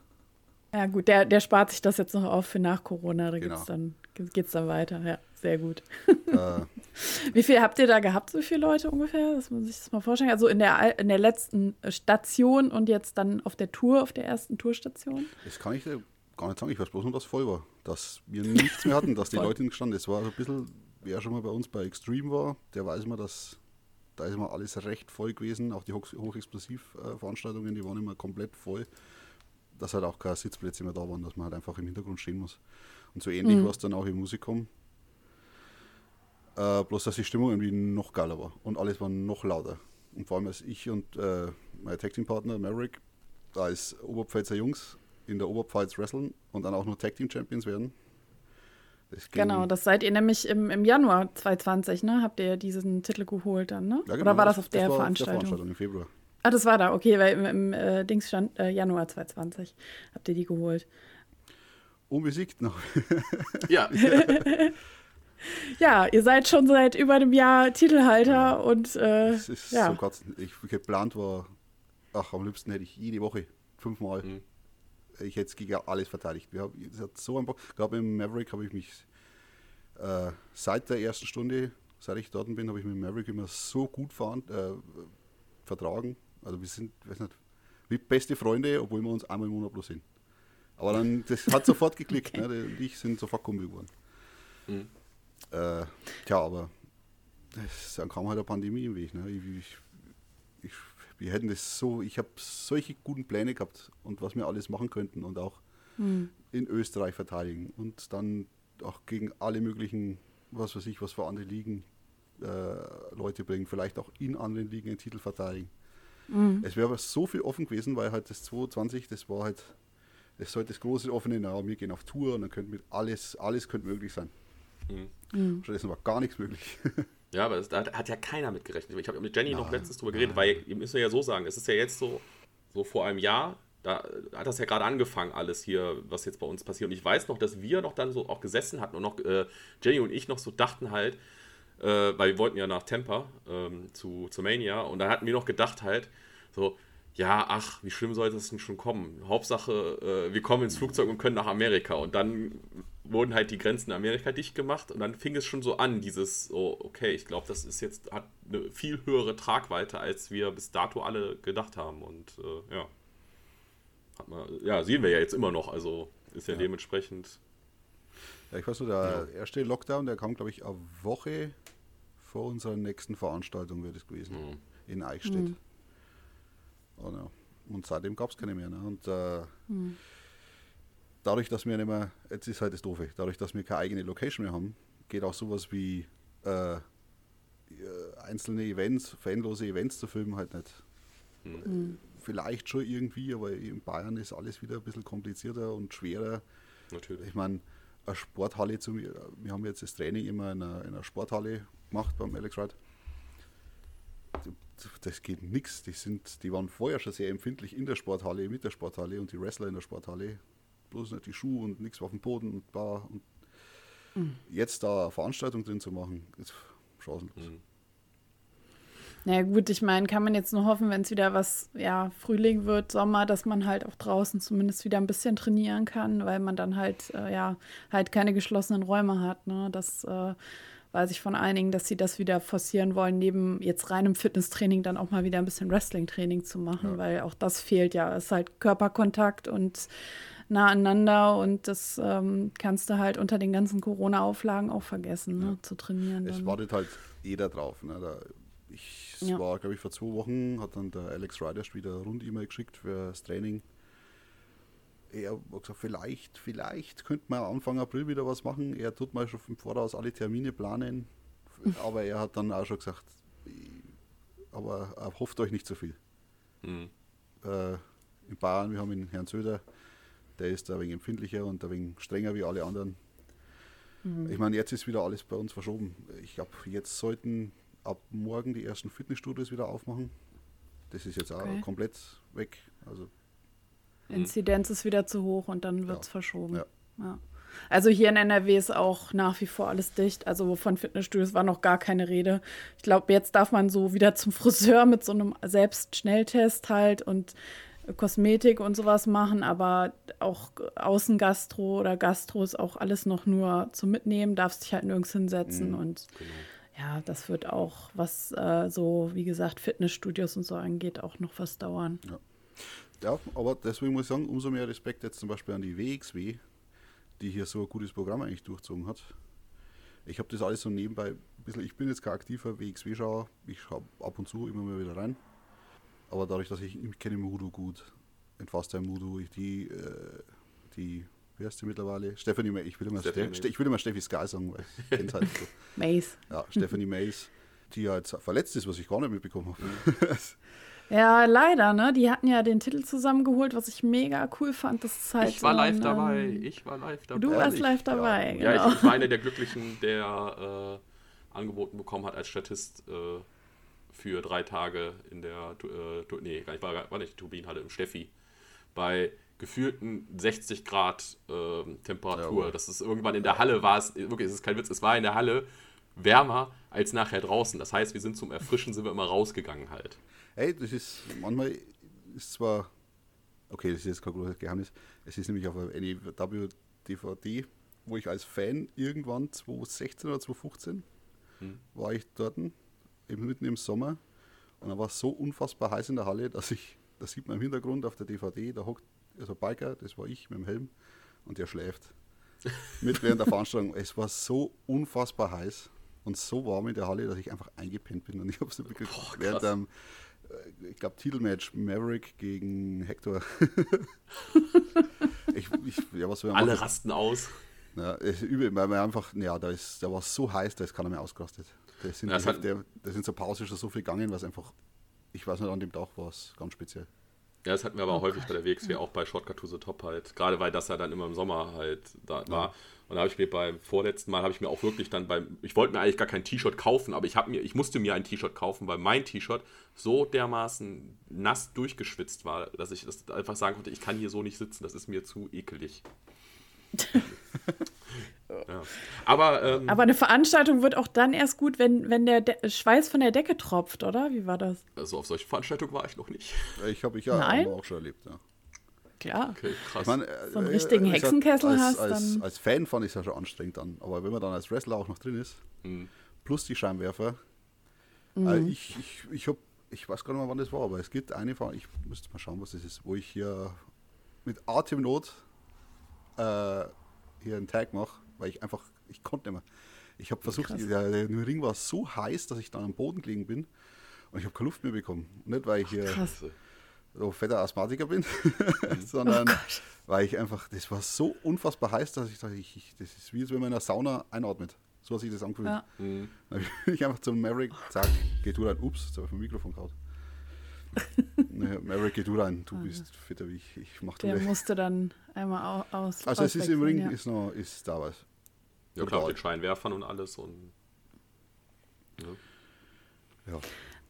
Speaker 1: Ja, gut, der, der spart sich das jetzt noch auf für nach Corona. Da genau. dann, geht es dann weiter. Ja, sehr gut. Äh. Wie viel habt ihr da gehabt, so viele Leute ungefähr? Das muss man sich das mal vorstellen. Also in der, in der letzten Station und jetzt dann auf der Tour, auf der ersten Tourstation?
Speaker 3: Das kann ich dir gar nicht sagen. Ich weiß bloß nur, dass voll war. Dass wir nichts mehr hatten, dass die Leute nicht gestanden Es war so ein bisschen, wer schon mal bei uns bei Extreme war, der weiß mal, dass da ist immer alles recht voll gewesen. Auch die Hoch Hochexplosiv-Veranstaltungen, die waren immer komplett voll dass halt auch keine Sitzplätze mehr da waren, dass man halt einfach im Hintergrund stehen muss. Und so ähnlich mhm. war es dann auch im Musikum. Äh, bloß, dass die Stimmung irgendwie noch geiler war und alles war noch lauter. Und vor allem als ich und äh, mein Tag Team Partner Maverick als Oberpfälzer Jungs in der Oberpfalz wresteln und dann auch noch Tag Team Champions werden.
Speaker 1: Das genau, das seid ihr nämlich im, im Januar 2020, ne? Habt ihr diesen Titel geholt dann, ne? Ja, genau, Oder war das auf der, das Veranstaltung? der Veranstaltung? im Februar. Ah, das war da, okay, weil im, im äh, Dings stand äh, Januar 2020. Habt ihr die geholt?
Speaker 3: Unbesiegt noch.
Speaker 2: ja.
Speaker 1: ja, ihr seid schon seit über einem Jahr Titelhalter ja. und äh,
Speaker 3: es ist ja. so ganz, ich geplant war, ach, am liebsten hätte ich jede Woche fünfmal. Mhm. Ich hätte es gegen alles verteidigt. Wir haben, das hat so ein Bock. Gerade im Maverick habe ich mich äh, seit der ersten Stunde, seit ich dort bin, habe ich mit Maverick immer so gut fahren, äh, vertragen. Also wir sind, weiß nicht, wie beste Freunde, obwohl wir uns einmal im Monat bloß sehen. Aber dann, das hat sofort geklickt. okay. ne? Die und ich sind sofort Kumpel geworden. Mhm. Äh, tja, aber das, dann kam halt eine Pandemie im Weg. Ne? Ich, ich, ich, wir hätten das so, ich habe solche guten Pläne gehabt und was wir alles machen könnten und auch mhm. in Österreich verteidigen und dann auch gegen alle möglichen, was weiß ich, was für andere Ligen äh, Leute bringen, vielleicht auch in anderen Ligen einen Titel verteidigen. Mhm. Es wäre aber so viel offen gewesen, weil halt das 22, das war halt, das sollte das große offene, na, wir gehen auf Tour und dann könnte mit alles, alles könnte möglich sein. Mhm. Stattdessen war gar nichts möglich.
Speaker 2: Ja, aber das, da hat ja keiner mit gerechnet. Ich habe mit Jenny nein, noch letztens drüber geredet, nein. weil ihr müsst ja so sagen, es ist ja jetzt so, so vor einem Jahr, da hat das ja gerade angefangen, alles hier, was jetzt bei uns passiert. Und ich weiß noch, dass wir noch dann so auch gesessen hatten und noch äh, Jenny und ich noch so dachten halt, äh, weil wir wollten ja nach Tampa ähm, zu, zu Mania und dann hatten wir noch gedacht halt, so, ja, ach, wie schlimm soll das denn schon kommen? Hauptsache, äh, wir kommen ins Flugzeug und können nach Amerika. Und dann wurden halt die Grenzen in Amerika dicht gemacht und dann fing es schon so an, dieses, so, okay, ich glaube, das ist jetzt, hat eine viel höhere Tragweite, als wir bis dato alle gedacht haben. Und äh, ja. Hat man, ja, sehen wir ja jetzt immer noch, also ist ja, ja. dementsprechend.
Speaker 3: Ja, ich weiß nur, der ja. erste Lockdown, der kam, glaube ich, eine Woche vor unserer nächsten Veranstaltung, wird es gewesen, mhm. in Eichstätt. Mhm. Und seitdem gab es keine mehr. Ne? Und äh, mhm. Dadurch, dass wir nicht mehr, jetzt ist halt das Doofe, dadurch, dass wir keine eigene Location mehr haben, geht auch sowas wie äh, äh einzelne Events, fanlose Events zu filmen halt nicht. Mhm. Vielleicht schon irgendwie, aber in Bayern ist alles wieder ein bisschen komplizierter und schwerer.
Speaker 2: Natürlich.
Speaker 3: Ich meine, eine Sporthalle zu mir, wir haben jetzt das Training immer in einer, in einer Sporthalle gemacht beim Alex Ride das geht nichts. Die, die waren vorher schon sehr empfindlich in der Sporthalle, mit der Sporthalle und die Wrestler in der Sporthalle. Bloß nicht die Schuhe und nichts auf dem Boden und Bar. Und mhm. Jetzt da eine Veranstaltung drin zu machen, ist chancenlos. Mhm.
Speaker 1: Na gut, ich meine, kann man jetzt nur hoffen, wenn es wieder was, ja, Frühling wird, Sommer, dass man halt auch draußen zumindest wieder ein bisschen trainieren kann, weil man dann halt, äh, ja, halt keine geschlossenen Räume hat, ne? Das äh, weiß ich von einigen, dass sie das wieder forcieren wollen, neben jetzt reinem Fitnesstraining dann auch mal wieder ein bisschen Wrestling-Training zu machen, ja. weil auch das fehlt ja. Es ist halt Körperkontakt und nah aneinander und das ähm, kannst du halt unter den ganzen Corona-Auflagen auch vergessen, ne, zu trainieren.
Speaker 3: Es dann. wartet halt jeder drauf. Ne? Da, ich ja. war, glaube ich, vor zwei Wochen, hat dann der Alex Ryder wieder Rund-E-Mail geschickt für das Training er hat gesagt, vielleicht, vielleicht könnte man Anfang April wieder was machen. Er tut mal schon im Voraus alle Termine planen. Aber er hat dann auch schon gesagt, aber hofft euch nicht zu so viel. Mhm. Äh, in Bayern, wir haben den Herrn Söder, der ist da ein wenig empfindlicher und ein wenig strenger wie alle anderen. Mhm. Ich meine, jetzt ist wieder alles bei uns verschoben. Ich glaube, jetzt sollten ab morgen die ersten Fitnessstudios wieder aufmachen. Das ist jetzt okay. auch komplett weg. Also
Speaker 1: Inzidenz ist wieder zu hoch und dann wird es ja. verschoben. Ja. ja. Also hier in NRW ist auch nach wie vor alles dicht. Also von Fitnessstudios war noch gar keine Rede. Ich glaube, jetzt darf man so wieder zum Friseur mit so einem Selbstschnelltest halt und Kosmetik und sowas machen, aber auch Außengastro oder Gastro ist auch alles noch nur zum Mitnehmen, darfst dich halt nirgends hinsetzen mhm, und genau. ja, das wird auch, was äh, so, wie gesagt, Fitnessstudios und so angeht, auch noch was dauern.
Speaker 3: Ja. ja, aber deswegen muss ich sagen, umso mehr Respekt jetzt zum Beispiel an die WXW, die hier so ein gutes Programm eigentlich durchzogen hat. Ich habe das alles so nebenbei ein bisschen, ich bin jetzt kein aktiver WXW-Schauer, ich habe ab und zu immer mal wieder rein aber dadurch, dass ich, ich kenne Mudo gut, in Fasttime Mudo, ich die, äh, die, wie heißt sie mittlerweile? Stephanie May, ich will immer, Ste Ste ich will immer Steffi Sky sagen, weil ich kenne halt so.
Speaker 1: Mace.
Speaker 3: Ja, Stephanie Mace, die ja jetzt verletzt ist, was ich gar nicht mitbekommen habe.
Speaker 1: Ja, leider, ne? Die hatten ja den Titel zusammengeholt, was ich mega cool fand. Das ist halt
Speaker 2: ich war so live ein, dabei. Ähm, ich war live dabei.
Speaker 1: Du warst live dabei,
Speaker 2: ja. genau. Ja, ich, ich war einer der Glücklichen, der äh, angeboten bekommen hat als Statist äh, für drei Tage in der, äh, nee, nicht, war, war nicht Turbinenhalle, im Steffi, bei gefühlten 60 Grad äh, Temperatur. Ja, das ist irgendwann in der Halle war es, wirklich, es ist kein Witz, es war in der Halle wärmer als nachher draußen. Das heißt, wir sind zum Erfrischen, sind wir immer rausgegangen halt.
Speaker 3: Hey, das ist, manchmal ist zwar, okay, das ist jetzt kein großes Geheimnis, es ist nämlich auf einer NEW-DVD, wo ich als Fan irgendwann 2016 oder 2015 hm. war ich dort mitten im Sommer. Und dann war es so unfassbar heiß in der Halle, dass ich, das sieht man im Hintergrund auf der DVD, da hockt also Biker, das war ich mit dem Helm, und der schläft. mit während der Veranstaltung. Es war so unfassbar heiß und so warm in der Halle, dass ich einfach eingepennt bin. Und ich habe es nicht wirklich Boah, während dem, äh, ich glaube, Titelmatch Maverick gegen Hector.
Speaker 2: ich, ich, ja, was Alle machen? rasten aus.
Speaker 3: Ja, übel, weil man einfach, ja, da, ist, da war es so heiß, da ist keiner mehr ausgerastet. Da sind, ja, hat, der, da sind so Pause schon so viel gegangen, was einfach, ich weiß nicht, an dem Tag war es ganz speziell.
Speaker 2: Ja, das hatten wir aber oh, häufig Gott. bei der WXW, auch bei Shortcut to the Top halt. Gerade weil das ja dann immer im Sommer halt da ja. war. Und da habe ich mir beim vorletzten Mal, habe ich mir auch wirklich dann beim, ich wollte mir eigentlich gar kein T-Shirt kaufen, aber ich, mir, ich musste mir ein T-Shirt kaufen, weil mein T-Shirt so dermaßen nass durchgeschwitzt war, dass ich das einfach sagen konnte, ich kann hier so nicht sitzen, das ist mir zu ekelig.
Speaker 1: ja. Aber, ähm, Aber eine Veranstaltung wird auch dann erst gut, wenn, wenn der De Schweiß von der Decke tropft, oder? Wie war das?
Speaker 2: Also auf solche Veranstaltungen war ich noch nicht.
Speaker 3: Ich habe ich ja Nein? auch schon erlebt, ja.
Speaker 1: Klar. Okay, krass. Ich mein, äh, so einen richtigen Hexenkessel
Speaker 3: als,
Speaker 1: hast,
Speaker 3: als, dann. Als Fan fand ich es ja schon anstrengend dann. Aber wenn man dann als Wrestler auch noch drin ist, mhm. plus die Scheinwerfer, mhm. äh, ich, ich, ich habe ich weiß gar nicht mehr, wann das war, aber es gibt eine Veranstaltung, ich müsste mal schauen, was das ist, wo ich hier mit Atemnot äh, hier einen Tag mache, weil ich einfach, ich konnte nicht mehr. Ich habe versucht, der, der, Ring war so heiß, dass ich dann am Boden gelegen bin und ich habe keine Luft mehr bekommen. Nicht, weil ich hier so fetter Asthmatiker bin, sondern oh weil ich einfach, das war so unfassbar heiß, dass ich dachte, ich, ich, das ist wie wenn man in einer Sauna einatmet. So hat sich das angefühlt. Ja. Mhm. Dann bin ich einfach zum Maverick, sag, geh du rein. Ups, jetzt habe ich vom Mikrofon gehauen. nee, Maverick, geh du rein. Du ah. bist fitter wie ich. ich mach
Speaker 1: Der musste dann einmal aus.
Speaker 3: Also es ist im Ring, ja. ist noch, ist da was.
Speaker 2: Ja klar, mit Scheinwerfern und alles und.
Speaker 1: Ja. ja.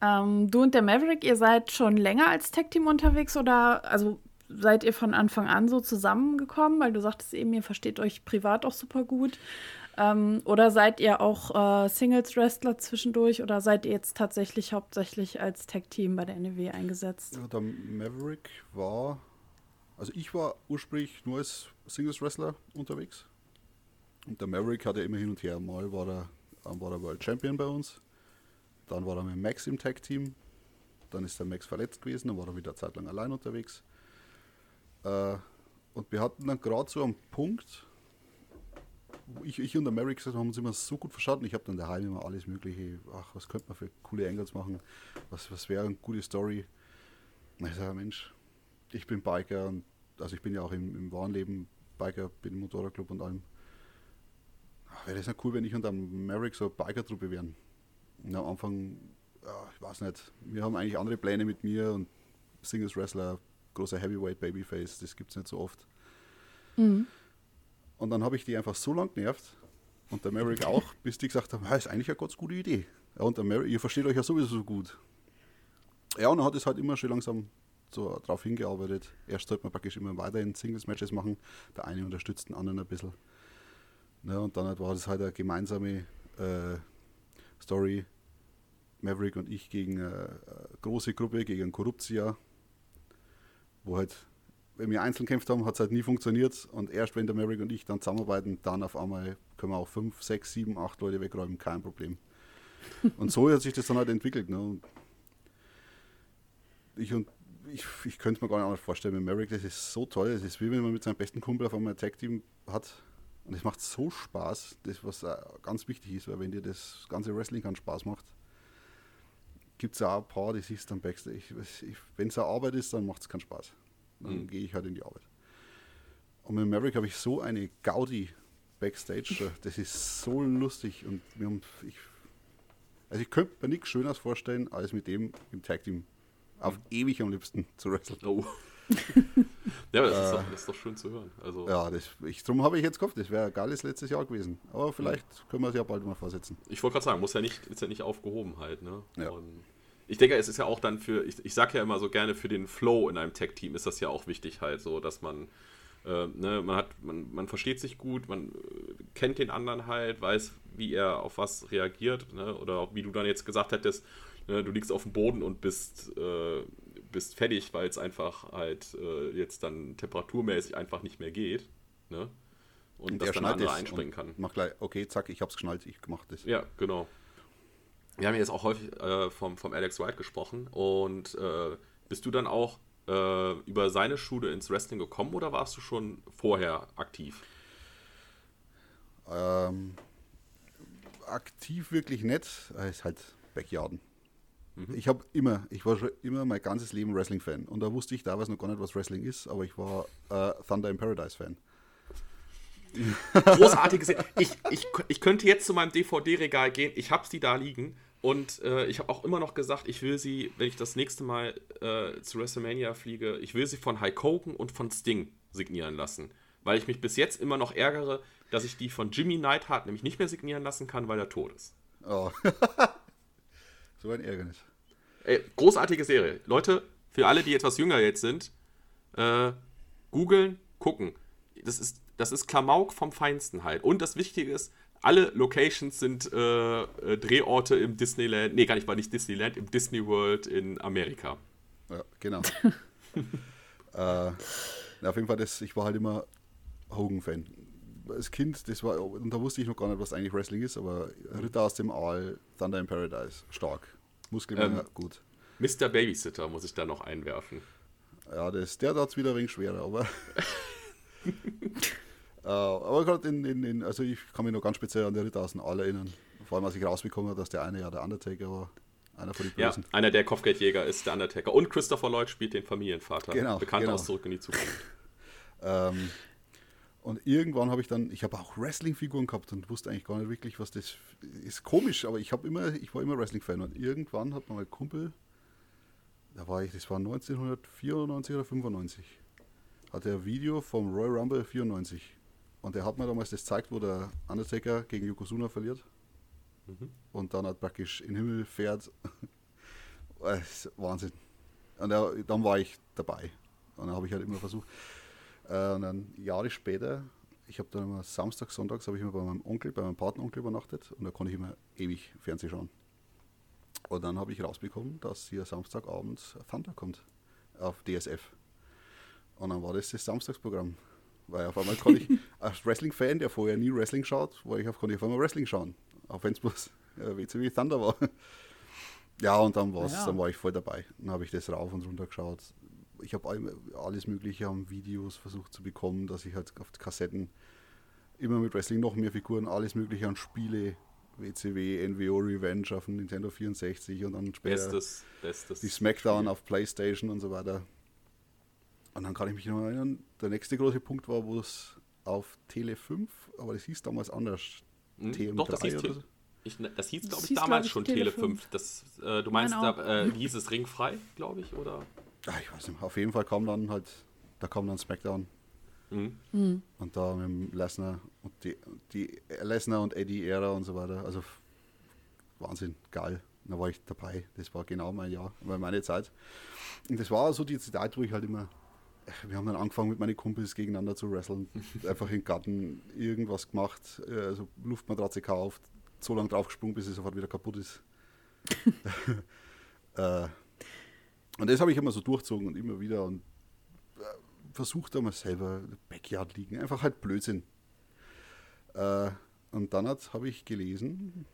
Speaker 1: Ähm, du und der Maverick, ihr seid schon länger als Tech-Team unterwegs oder also seid ihr von Anfang an so zusammengekommen? Weil du sagtest eben, ihr versteht euch privat auch super gut. Ähm, oder seid ihr auch äh, Singles-Wrestler zwischendurch oder seid ihr jetzt tatsächlich hauptsächlich als Tag-Team bei der NEW eingesetzt?
Speaker 3: Ja, der Maverick war, also ich war ursprünglich nur als Singles-Wrestler unterwegs. Und der Maverick hatte immer hin und her. Mal war er, dann war er World Champion bei uns. Dann war er mit Max im Tag-Team. Dann ist der Max verletzt gewesen, dann war er wieder eine Zeit lang allein unterwegs. Äh, und wir hatten dann gerade so einen Punkt, ich, ich und der Merrick haben uns immer so gut verstanden. Ich habe dann daheim immer alles Mögliche, ach, was könnte man für coole Angles machen? Was, was wäre eine gute Story? Und ich sage, Mensch, ich bin Biker und also ich bin ja auch im, im wahren Leben Biker, bin im Motorradclub und allem. Wäre das nicht cool, wenn ich und der Merrick so Biker-Truppe wären? Und am Anfang, ja, ich weiß nicht, wir haben eigentlich andere Pläne mit mir und Singles Wrestler großer Heavyweight Babyface, das gibt es nicht so oft. Mhm. Und dann habe ich die einfach so lang genervt und der Maverick auch, bis die gesagt haben, ist eigentlich eine ganz gute Idee. Ja, und der Maverick, ihr versteht euch ja sowieso so gut. Ja, und er hat es halt immer schön langsam so darauf hingearbeitet. Erst sollte man praktisch immer weiterhin Singles-Matches machen. Der eine unterstützt den anderen ein bisschen. Ja, und dann war das halt eine gemeinsame äh, Story. Maverick und ich gegen eine, eine große Gruppe, gegen Korruptia. Wo halt, wenn wir einzeln gekämpft haben, hat es halt nie funktioniert. Und erst wenn der Maverick und ich dann zusammenarbeiten, dann auf einmal können wir auch fünf, sechs, sieben, acht Leute wegräumen, kein Problem. Und so hat sich das dann halt entwickelt. Ne? ich und ich, ich könnte mir gar nicht anders vorstellen, mit Merrick, das ist so toll. Es ist wie wenn man mit seinem besten Kumpel auf einmal ein Tag-Team hat. Und es macht so Spaß, das was ganz wichtig ist, weil wenn dir das ganze Wrestling keinen Spaß macht, gibt es auch ein paar, die siehst dann Backstage. Wenn es eine Arbeit ist, dann macht es keinen Spaß. Dann mhm. gehe ich halt in die Arbeit. Und mit Merrick habe ich so eine Gaudi Backstage. Das ist so lustig und wir haben, ich, also ich könnte mir nichts Schöneres vorstellen, als mit dem im Tag Team auf ewig am liebsten zu wresteln. Oh.
Speaker 2: ja, das, äh, ist doch, das, ist doch, schön zu hören. Also
Speaker 3: ja, das, ich, darum habe ich jetzt gehofft, das wäre ein geiles letztes Jahr gewesen. Aber vielleicht ja. können wir es ja bald mal vorsetzen.
Speaker 2: Ich wollte gerade sagen, muss ja nicht, ist ja nicht aufgehoben halt. Ne? Ja. Und ich denke, es ist ja auch dann für, ich, ich sage ja immer so gerne, für den Flow in einem Tech-Team ist das ja auch wichtig halt so, dass man, äh, ne, man hat, man, man versteht sich gut, man äh, kennt den anderen halt, weiß, wie er auf was reagiert, ne? oder auch wie du dann jetzt gesagt hättest, Ne, du liegst auf dem Boden und bist, äh, bist fertig, weil es einfach halt äh, jetzt dann temperaturmäßig einfach nicht mehr geht. Ne? Und, und dass dann andere einspringen kann.
Speaker 3: Mach gleich, okay, zack, ich hab's geschnallt, ich mach das.
Speaker 2: Ja, genau. Wir haben jetzt auch häufig äh, vom, vom Alex Wright gesprochen und äh, bist du dann auch äh, über seine Schule ins Wrestling gekommen oder warst du schon vorher aktiv?
Speaker 3: Ähm, aktiv wirklich nicht. Ist halt Backyarden. Mhm. Ich habe immer, ich war schon immer mein ganzes Leben Wrestling-Fan. Und da wusste ich damals noch gar nicht, was Wrestling ist, aber ich war äh, Thunder in Paradise-Fan.
Speaker 2: Großartiges. ich, ich, ich könnte jetzt zu meinem DVD-Regal gehen, ich habe sie da liegen und äh, ich habe auch immer noch gesagt, ich will sie, wenn ich das nächste Mal äh, zu WrestleMania fliege, ich will sie von Hulk Hogan und von Sting signieren lassen. Weil ich mich bis jetzt immer noch ärgere, dass ich die von Jimmy Neidhart nämlich nicht mehr signieren lassen kann, weil er tot ist. Oh.
Speaker 3: So ein Ärgernis.
Speaker 2: Ey, großartige Serie. Leute, für alle, die etwas jünger jetzt sind, äh, googeln, gucken. Das ist, das ist Klamauk vom Feinsten halt. Und das Wichtige ist, alle Locations sind äh, äh, Drehorte im Disneyland, nee, gar nicht mal nicht Disneyland, im Disney World in Amerika.
Speaker 3: Ja, genau. äh, auf jeden Fall, das, ich war halt immer Hogan-Fan. Als Kind, das war, und da wusste ich noch gar nicht, was eigentlich Wrestling ist, aber Ritter aus dem Aal, Thunder in Paradise, stark. Muskelmänner, ähm, gut.
Speaker 2: Mr. Babysitter muss ich da noch einwerfen.
Speaker 3: Ja, das, der hat es wieder ein wenig schwerer, aber. uh, aber gerade in, in, in, also ich kann mich noch ganz speziell an die Ritter aus dem All erinnern. Vor allem, als ich rausbekommen habe, dass der eine ja der Undertaker war.
Speaker 2: Einer von den Bösen. Ja, einer der Kopfgeldjäger ist der Undertaker. Und Christopher Lloyd spielt den Familienvater. Genau. Bekannt genau. aus Zurück in die Zukunft.
Speaker 3: ähm, und irgendwann habe ich dann, ich habe auch Wrestling-Figuren gehabt und wusste eigentlich gar nicht wirklich, was das ist. Komisch, aber ich habe immer, ich war immer Wrestling-Fan. Und irgendwann hat mein Kumpel, da war ich, das war 1994 oder 95, hatte er ein Video vom Royal Rumble 94. Und er hat mir damals das gezeigt, wo der Undertaker gegen Yokozuna verliert. Mhm. Und dann hat praktisch in den Himmel fährt. Wahnsinn. Und er, dann war ich dabei. Und dann habe ich halt immer versucht. Äh, und dann Jahre später, ich habe dann immer Samstag, Sonntags habe ich immer bei meinem Onkel, bei meinem Patenonkel übernachtet und da konnte ich immer ewig Fernsehen schauen. Und dann habe ich rausbekommen, dass hier Samstagabend Thunder kommt auf DSF. Und dann war das das Samstagsprogramm. Weil auf einmal konnte ich, als Wrestling-Fan, der vorher nie Wrestling schaut, war ich auf, konnte ich auf einmal Wrestling schauen. Auch wenn es bloß äh, WCW Thunder war. Ja, und dann, war's, ja. dann war ich voll dabei. Dann habe ich das rauf und runter geschaut ich habe alles Mögliche an Videos versucht zu bekommen, dass ich halt auf Kassetten immer mit Wrestling noch mehr Figuren, alles Mögliche an Spiele, WCW, NWO Revenge auf dem Nintendo 64 und dann später
Speaker 2: bestes, bestes
Speaker 3: die Smackdown Spiel. auf PlayStation und so weiter. Und dann kann ich mich noch erinnern, der nächste große Punkt war, wo es auf Tele 5, aber das hieß damals anders.
Speaker 2: Hm, TM3 Doch, das hieß, oder so. Ich, das hieß, glaube ich, damals glaub ich, schon Tele 5. Das, äh, du meinst, da äh, hieß es ringfrei, glaube ich, oder?
Speaker 3: ach, ich weiß nicht, auf jeden Fall kam dann halt, da kam dann SmackDown. Mhm. Mhm. Und da mit Lesnar und die, die Lesnar und Eddie Ära und so weiter. Also Wahnsinn, geil. Da war ich dabei. Das war genau mein Jahr, meine Zeit. Und das war so die Zeit, wo ich halt immer wir haben dann angefangen mit meinen Kumpels gegeneinander zu wresteln. Einfach im Garten irgendwas gemacht, also Luftmatratze gekauft, so lange draufgesprungen, bis sie sofort wieder kaputt ist. äh, und das habe ich immer so durchzogen und immer wieder und äh, versucht einmal selber Backyard liegen. Einfach halt Blödsinn. Äh, und dann habe ich gelesen,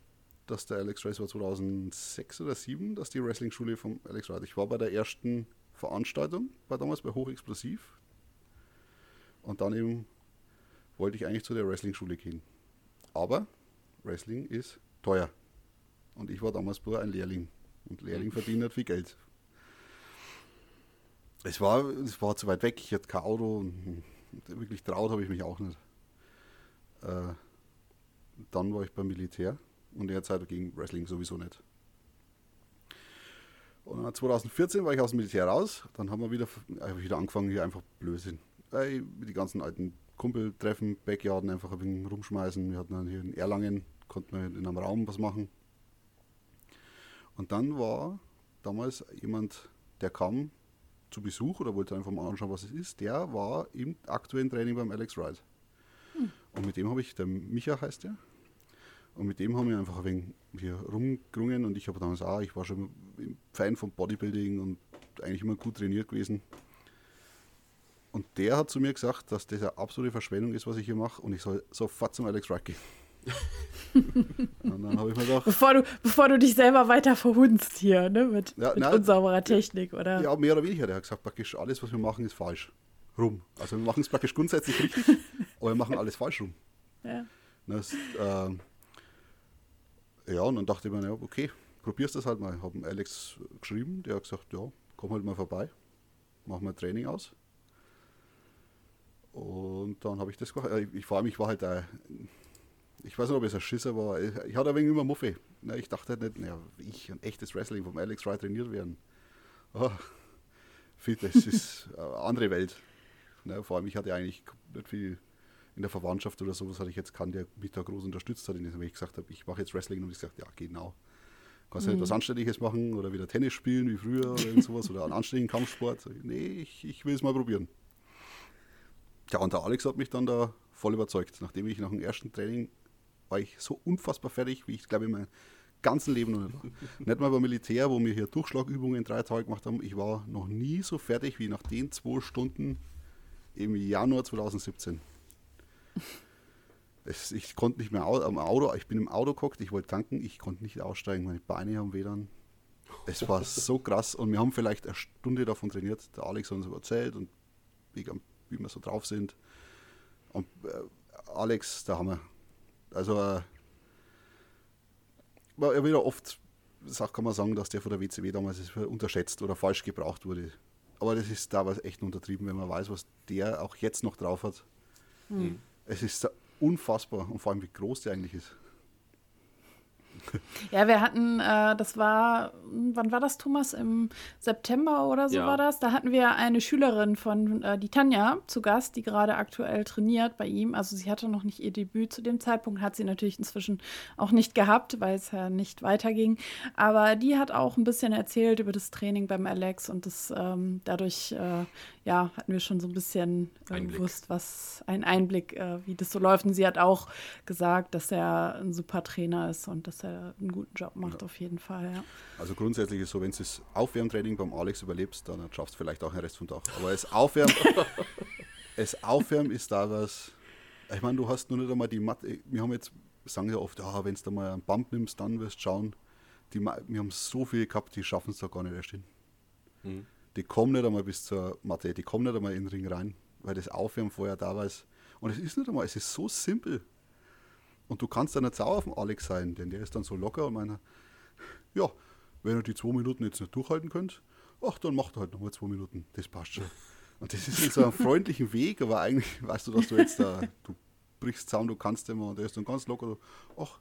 Speaker 3: dass der Alex Rice war 2006 oder 2007, dass die Wrestling-Schule vom Alex Rice. Ich war bei der ersten Veranstaltung, war damals bei Hochexplosiv. Und dann eben wollte ich eigentlich zu der Wrestling-Schule gehen. Aber Wrestling ist teuer. Und ich war damals nur ein Lehrling. Und Lehrling verdienen nicht viel Geld. Es war, es war zu weit weg, ich hatte kein Auto. Und wirklich traut habe ich mich auch nicht. Äh, dann war ich beim Militär und in der Zeit ging Wrestling sowieso nicht. Und dann 2014 war ich aus dem Militär raus. Dann haben wir wieder, hab wieder angefangen, hier einfach Blödsinn. Ey, die ganzen alten Kumpel treffen, Backyarden einfach ein wenig rumschmeißen. Wir hatten dann hier in Erlangen, konnten wir in einem Raum was machen. Und dann war damals jemand, der kam zu Besuch oder wollte einfach mal anschauen, was es ist. Der war im aktuellen Training beim Alex Wright. Hm. Und mit dem habe ich, der Micha heißt der, und mit dem haben wir einfach ein wenig hier rumgerungen und ich habe damals auch, ich war schon Fan von Bodybuilding und eigentlich immer gut trainiert gewesen. Und der hat zu mir gesagt, dass das eine absolute Verschwendung ist, was ich hier mache und ich soll sofort zum Alex gehen.
Speaker 1: und dann habe ich mir gedacht. Bevor du, bevor du dich selber weiter verhunzt hier, ne? Mit, ja, mit nein, unsauberer Technik, oder?
Speaker 3: Ja, mehr oder weniger. Der hat gesagt, praktisch alles, was wir machen, ist falsch. Rum. Also wir machen es praktisch grundsätzlich richtig, aber wir machen alles falsch rum. Ja. Das, äh, ja, und dann dachte ich mir, ja, okay, probierst das halt mal. Ich habe Alex geschrieben, der hat gesagt, ja, komm halt mal vorbei, mach mal Training aus. Und dann habe ich das gemacht. Äh, ich, vor allem, ich war halt ein, ich weiß nicht, ob es ein Schisser war, ich, ich hatte ein wenig immer Muffe. Ich dachte halt nicht, naja, ich ein echtes Wrestling vom Alex Wright trainiert werden. Oh, das ist eine andere Welt. vor allem, ich hatte eigentlich nicht viel in der Verwandtschaft oder sowas hatte ich jetzt keinen, der mich da groß unterstützt hat, indem ich gesagt habe, ich mache jetzt Wrestling und ich gesagt, ja, genau. Kannst du mhm. etwas Anständiges machen oder wieder Tennis spielen wie früher oder sowas oder einen anständigen Kampfsport? Nee, ich, ich will es mal probieren. Ja, und der Alex hat mich dann da voll überzeugt. Nachdem ich nach dem ersten Training war ich so unfassbar fertig, wie ich glaube in meinem ganzen Leben noch nicht war. nicht mal beim Militär, wo wir hier Durchschlagübungen drei Tage gemacht haben. Ich war noch nie so fertig wie nach den zwei Stunden im Januar 2017. Es, ich konnte nicht mehr am Auto, ich bin im Auto geguckt, ich wollte tanken, ich konnte nicht aussteigen, meine Beine haben weh Es war so krass und wir haben vielleicht eine Stunde davon trainiert. Der Alex hat uns erzählt und wie, wie wir so drauf sind. Und äh, Alex, da haben wir. Also, äh, er wieder oft, sag, kann man sagen, dass der von der WCW damals unterschätzt oder falsch gebraucht wurde. Aber das ist da was echt untertrieben, wenn man weiß, was der auch jetzt noch drauf hat. Mhm. Es ist unfassbar und vor allem, wie groß der eigentlich ist.
Speaker 1: Ja, wir hatten, äh, das war, wann war das, Thomas? Im September oder so ja. war das. Da hatten wir eine Schülerin von, äh, die Tanja, zu Gast, die gerade aktuell trainiert bei ihm. Also sie hatte noch nicht ihr Debüt zu dem Zeitpunkt, hat sie natürlich inzwischen auch nicht gehabt, weil es ja nicht weiterging. Aber die hat auch ein bisschen erzählt über das Training beim Alex und das ähm, dadurch, äh, ja, hatten wir schon so ein bisschen äh, gewusst, was ein Einblick, äh, wie das so läuft. Und sie hat auch gesagt, dass er ein super Trainer ist und dass er einen guten Job macht, ja. auf jeden Fall. Ja.
Speaker 3: Also grundsätzlich ist es so, wenn du das Aufwärmtraining beim Alex überlebst, dann schaffst du vielleicht auch den Rest vom Tag. Aber es Aufwärmen, es Aufwärmen ist da was. Ich meine, du hast nur nicht einmal die Matte. Wir haben jetzt, sagen ja oft, ah, wenn du mal einen Bump nimmst, dann wirst du schauen. Die, wir haben so viele gehabt, die schaffen es da gar nicht erst hin. Mhm. Die kommen nicht einmal bis zur Matte, die kommen nicht einmal in den Ring rein, weil das Aufwärmen vorher da war. Und es ist nicht einmal, es ist so simpel. Und du kannst dann nicht sauer auf den Alex sein, denn der ist dann so locker und meiner, ja, wenn ihr die zwei Minuten jetzt nicht durchhalten könnt, ach, dann macht halt nochmal zwei Minuten. Das passt schon. Und das ist in so einem freundlichen Weg, aber eigentlich weißt du, dass du jetzt da, du brichst zusammen, du kannst immer und der ist dann ganz locker, ach,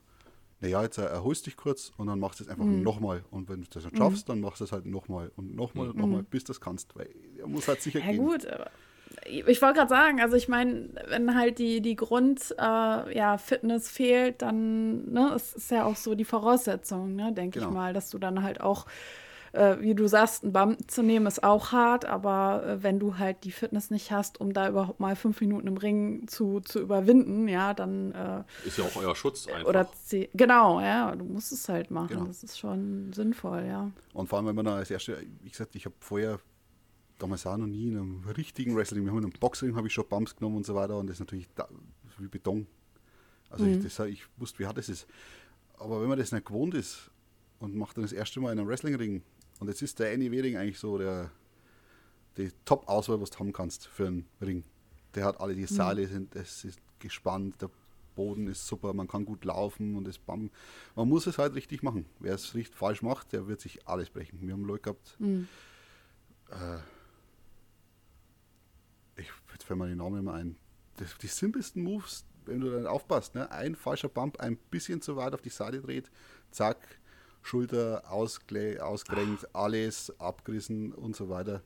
Speaker 3: naja, jetzt erholst dich kurz und dann machst du es einfach mhm. nochmal. Und wenn du das nicht schaffst, mhm. dann machst du es halt nochmal und nochmal und nochmal, mhm. bis du es kannst. Weil er muss halt sicher ja, gehen.
Speaker 1: gut, aber ich wollte gerade sagen, also ich meine, wenn halt die, die Grund äh, ja, Fitness fehlt, dann ne, es ist ja auch so die Voraussetzung, ne, denke genau. ich mal, dass du dann halt auch äh, wie du sagst, einen Bump zu nehmen ist auch hart, aber äh, wenn du halt die Fitness nicht hast, um da überhaupt mal fünf Minuten im Ring zu, zu überwinden, ja, dann. Äh,
Speaker 2: ist ja auch euer Schutz einfach.
Speaker 1: Oder genau, ja, du musst es halt machen. Genau. Das ist schon sinnvoll, ja.
Speaker 3: Und vor allem, wenn man da als erste, wie gesagt, ich habe vorher damals auch noch nie in einem richtigen Wrestling, wir haben in einem Boxring habe ich schon Bumps genommen und so weiter und das ist natürlich da, wie Beton. Also mhm. ich, das, ich wusste, wie hart das ist. Aber wenn man das nicht gewohnt ist und macht dann das erste Mal in einem Wrestlingring und jetzt ist der Annie Wering eigentlich so der, die Top-Auswahl, was du haben kannst für einen Ring. Der hat alle die mhm. Seile, sind, es ist gespannt, der Boden ist super, man kann gut laufen und es bam. Man muss es halt richtig machen. Wer es richtig falsch macht, der wird sich alles brechen. Wir haben Leute gehabt, mhm. äh, ich, jetzt fällt mir die Namen immer ein. Das, die simpelsten Moves, wenn du dann aufpasst, ne? ein falscher Bump ein bisschen zu weit auf die Seite dreht, zack, Schulter ausgerenkt, alles abgerissen und so weiter.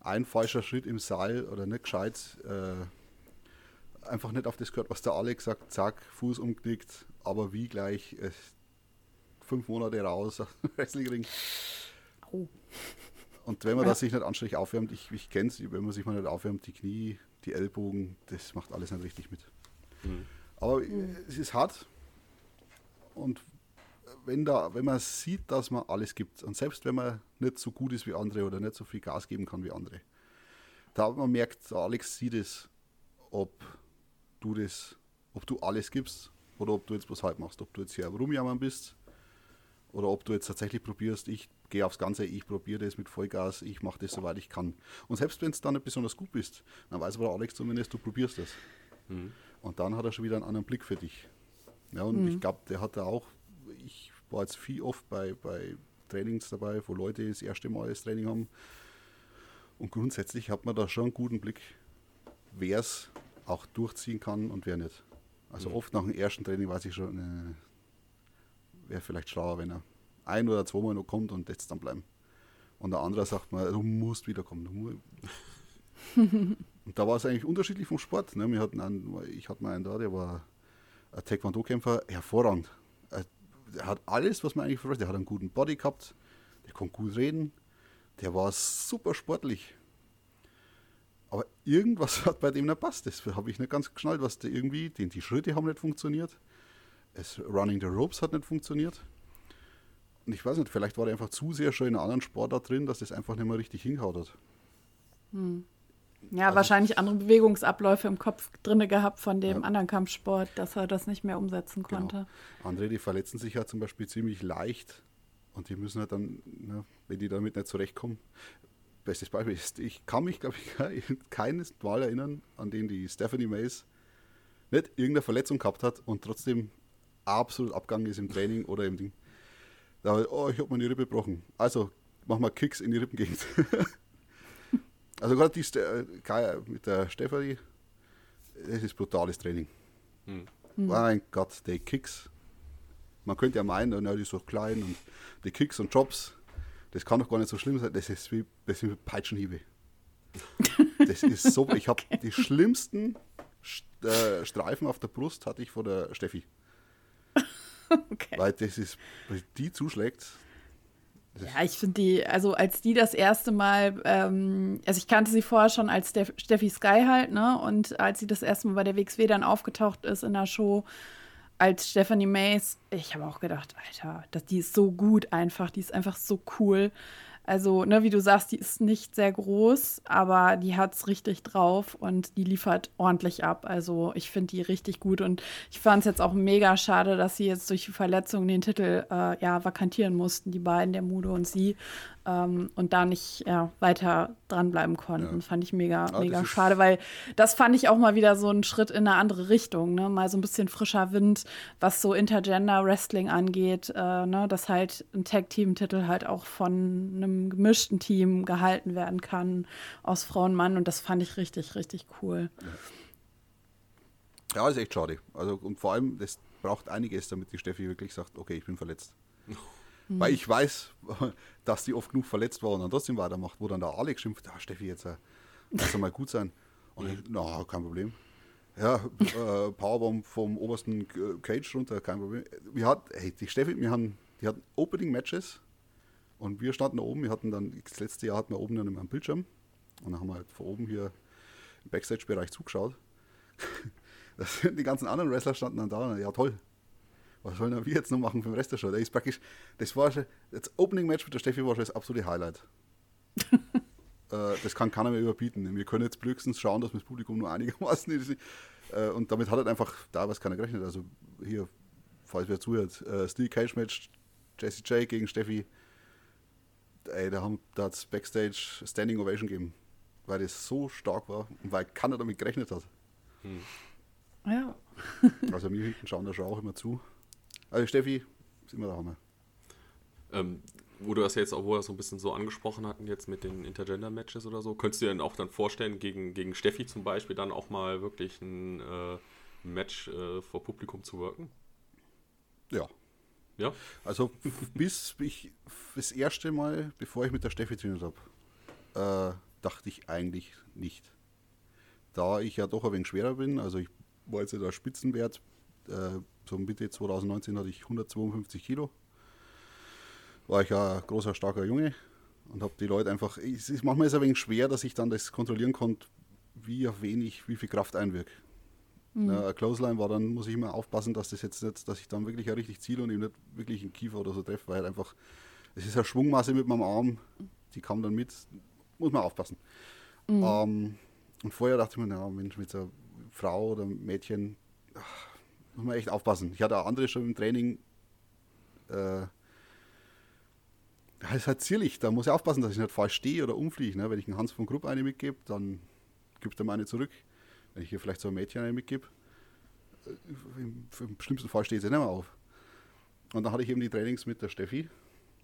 Speaker 3: Ein falscher Schritt im Seil oder nicht gescheit, äh, einfach nicht auf das gehört, was der Alex sagt, zack, Fuß umknickt, aber wie gleich äh, fünf Monate raus, Wrestlingring. Oh. Und wenn man ja. das sich nicht anständig aufwärmt, ich, ich kenne es, wenn man sich mal nicht aufwärmt, die Knie, die Ellbogen, das macht alles nicht richtig mit. Mhm. Aber mhm. es ist hart. Und wenn, da, wenn man sieht, dass man alles gibt, und selbst wenn man nicht so gut ist wie andere oder nicht so viel Gas geben kann wie andere, da man merkt, Alex sieht es, ob du das, ob du alles gibst oder ob du jetzt was halb machst, ob du jetzt hier rumjammern bist oder ob du jetzt tatsächlich probierst, ich gehe aufs Ganze, ich probiere das mit Vollgas, ich mache das soweit ich kann. Und selbst wenn es dann nicht besonders gut bist, dann weiß aber Alex zumindest, du probierst das. Mhm. Und dann hat er schon wieder einen anderen Blick für dich. Ja, und mhm. ich glaube, der hat da auch, ich war jetzt viel oft bei, bei Trainings dabei, wo Leute das erste Mal das Training haben. Und grundsätzlich hat man da schon einen guten Blick, wer es auch durchziehen kann und wer nicht. Also mhm. oft nach dem ersten Training weiß ich schon, äh, wäre vielleicht schlauer, wenn er ein oder zweimal noch kommt und jetzt dann bleiben. Und der andere sagt mal, du musst wiederkommen. und da war es eigentlich unterschiedlich vom Sport. Ne? Wir hatten einen, ich hatte mal einen da, der war ein Taekwondo-Kämpfer, hervorragend der hat alles, was man eigentlich verfolgt. Der hat einen guten Body gehabt, der konnte gut reden, der war super sportlich. Aber irgendwas hat bei dem nicht passt. Das habe ich nicht ganz geschnallt, was der irgendwie, den, die Schritte haben nicht funktioniert. Es, Running the Ropes hat nicht funktioniert. Und ich weiß nicht, vielleicht war er einfach zu sehr schon in einem anderen Sport da drin, dass das einfach nicht mehr richtig hingehaut hat.
Speaker 1: Hm. Ja, also wahrscheinlich andere Bewegungsabläufe im Kopf drin gehabt von dem ja. anderen Kampfsport, dass er das nicht mehr umsetzen genau. konnte.
Speaker 3: Genau. Andere, die verletzen sich ja zum Beispiel ziemlich leicht und die müssen halt dann, ne, wenn die damit nicht zurechtkommen. Bestes Beispiel ist, ich kann mich, glaube ich, keines Mal erinnern, an dem die Stephanie Mays nicht irgendeine Verletzung gehabt hat und trotzdem absolut abgegangen ist im Training oder im Ding. Da, oh, ich habe meine Rippe gebrochen. Also, mach mal Kicks in die Rippengegend. Also gerade die äh, mit der Stefanie, das ist brutales Training. Hm. Mein Gott, die Kicks. Man könnte ja meinen, ja, die ist so klein und die Kicks und Drops, das kann doch gar nicht so schlimm sein. Das ist wie, das sind wie Peitschenhiebe. Das ist so. Ich habe okay. die schlimmsten äh, Streifen auf der Brust hatte ich vor der Steffi. Okay. Weil das ist, die zuschlägt,
Speaker 1: ja, ich finde die, also als die das erste Mal, ähm, also ich kannte sie vorher schon als Steff Steffi Sky halt, ne? Und als sie das erste Mal bei der WXW dann aufgetaucht ist in der Show als Stephanie Mays, ich habe auch gedacht, Alter, das, die ist so gut einfach, die ist einfach so cool. Also, ne, wie du sagst, die ist nicht sehr groß, aber die hat es richtig drauf und die liefert ordentlich ab. Also, ich finde die richtig gut und ich fand es jetzt auch mega schade, dass sie jetzt durch die Verletzung den Titel äh, ja vakantieren mussten, die beiden, der Mudo und sie ähm, und da nicht ja, weiter dranbleiben konnten. Ja. Fand ich mega, ah, mega schade, weil das fand ich auch mal wieder so ein Schritt in eine andere Richtung. Ne? Mal so ein bisschen frischer Wind, was so Intergender Wrestling angeht, äh, ne? dass halt ein Tag-Team-Titel halt auch von einem gemischten Team gehalten werden kann aus Frau und Mann und das fand ich richtig, richtig cool.
Speaker 3: Ja, ja ist echt schade. Also und vor allem, das braucht einiges, damit die Steffi wirklich sagt, okay, ich bin verletzt. Mhm. Weil ich weiß, dass die oft genug verletzt war und dann trotzdem weitermacht, wo dann der Alex schimpft, ah, Steffi, jetzt äh, lass mal gut sein. Und ich, na, kein Problem. Ja, äh, Powerbomb vom obersten Cage runter, kein Problem. Wir hatten, hey, die Steffi, wir haben, die hatten Opening-Matches und wir standen da oben, wir hatten dann, das letzte Jahr hatten wir oben dann am Bildschirm und dann haben wir halt von oben hier im Backstage-Bereich zugeschaut. die ganzen anderen Wrestler standen dann da und ja toll, was sollen wir jetzt noch machen für den Rest der Show? Das ist praktisch, das war schon, das Opening-Match mit der Steffi war schon das absolute Highlight. äh, das kann keiner mehr überbieten. Wir können jetzt höchstens schauen, dass wir das Publikum nur einigermaßen ist. Äh, und damit hat halt einfach da was keiner gerechnet. Also hier, falls wer zuhört, äh, Steel Cage Match, Jesse J gegen Steffi. Ey, da haben da hat's Backstage Standing Ovation gegeben, weil das so stark war und weil keiner damit gerechnet hat. Hm.
Speaker 1: Ja.
Speaker 3: also wir hinten schauen da schon auch immer zu. Also Steffi, sind wir da haben
Speaker 2: ähm, wo du das jetzt auch so ein bisschen so angesprochen hatten, jetzt mit den Intergender-Matches oder so, könntest du dir dann auch dann vorstellen, gegen, gegen Steffi zum Beispiel dann auch mal wirklich ein äh, Match äh, vor Publikum zu wirken?
Speaker 3: Ja.
Speaker 2: Ja?
Speaker 3: Also bis ich das erste Mal, bevor ich mit der Steffi trainiert habe, äh, dachte ich eigentlich nicht. Da ich ja doch ein wenig schwerer bin, also ich war jetzt ja der Spitzenwert äh, so Mitte 2019 hatte ich 152 Kilo. War ich ja ein großer, starker Junge und habe die Leute einfach. Es ist manchmal ist es ein wenig schwer, dass ich dann das kontrollieren konnte, wie auf wenig, wie viel Kraft einwirkt. Mhm. Ja, eine Clothesline war dann, muss ich immer aufpassen, dass das jetzt nicht, dass ich dann wirklich ein richtig ziele und eben nicht wirklich einen Kiefer oder so treffe, weil halt einfach, es ist eine Schwungmasse mit meinem Arm, die kam dann mit, muss man aufpassen. Mhm. Ähm, und vorher dachte ich mir, na Mensch, mit so einer Frau oder Mädchen, muss man echt aufpassen. Ich hatte auch andere schon im Training. Äh, das ist halt zierlich, da muss ich aufpassen, dass ich nicht falsch stehe oder umfliege. Ne? Wenn ich einen Hans von Grupp eine mitgebe, dann gibt er mir eine zurück. Wenn ich hier vielleicht so ein Mädchen eine mitgebe, äh, im, im, schlimmsten Fall steht sie nicht mehr auf. Und dann hatte ich eben die Trainings mit der Steffi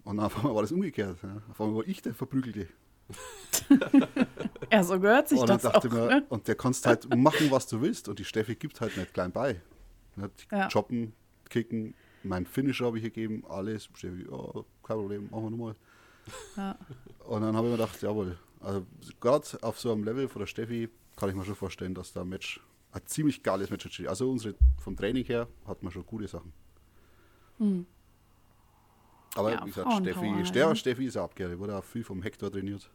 Speaker 3: und dann auf einmal war das umgekehrt. Ne? Auf einmal war ich der Verprügelte.
Speaker 1: ja, so gehört sich
Speaker 3: und
Speaker 1: das auch.
Speaker 3: Mir, ne? Und der kannst halt machen, was du willst und die Steffi gibt halt nicht klein bei. Ja. Choppen, kicken, mein Finisher habe ich gegeben, alles. Oh, kein Problem, machen wir nochmal. Ja. Und dann habe ich mir gedacht, jawohl, also gerade auf so einem Level von der Steffi kann ich mir schon vorstellen, dass da ein Match, ein ziemlich geiles Match steht. Also unsere, vom Training her hat man schon gute Sachen. Mhm. Aber ja, wie gesagt, Steffi, Steffi, Steffi ist abgehört, wurde auch viel vom Hector trainiert.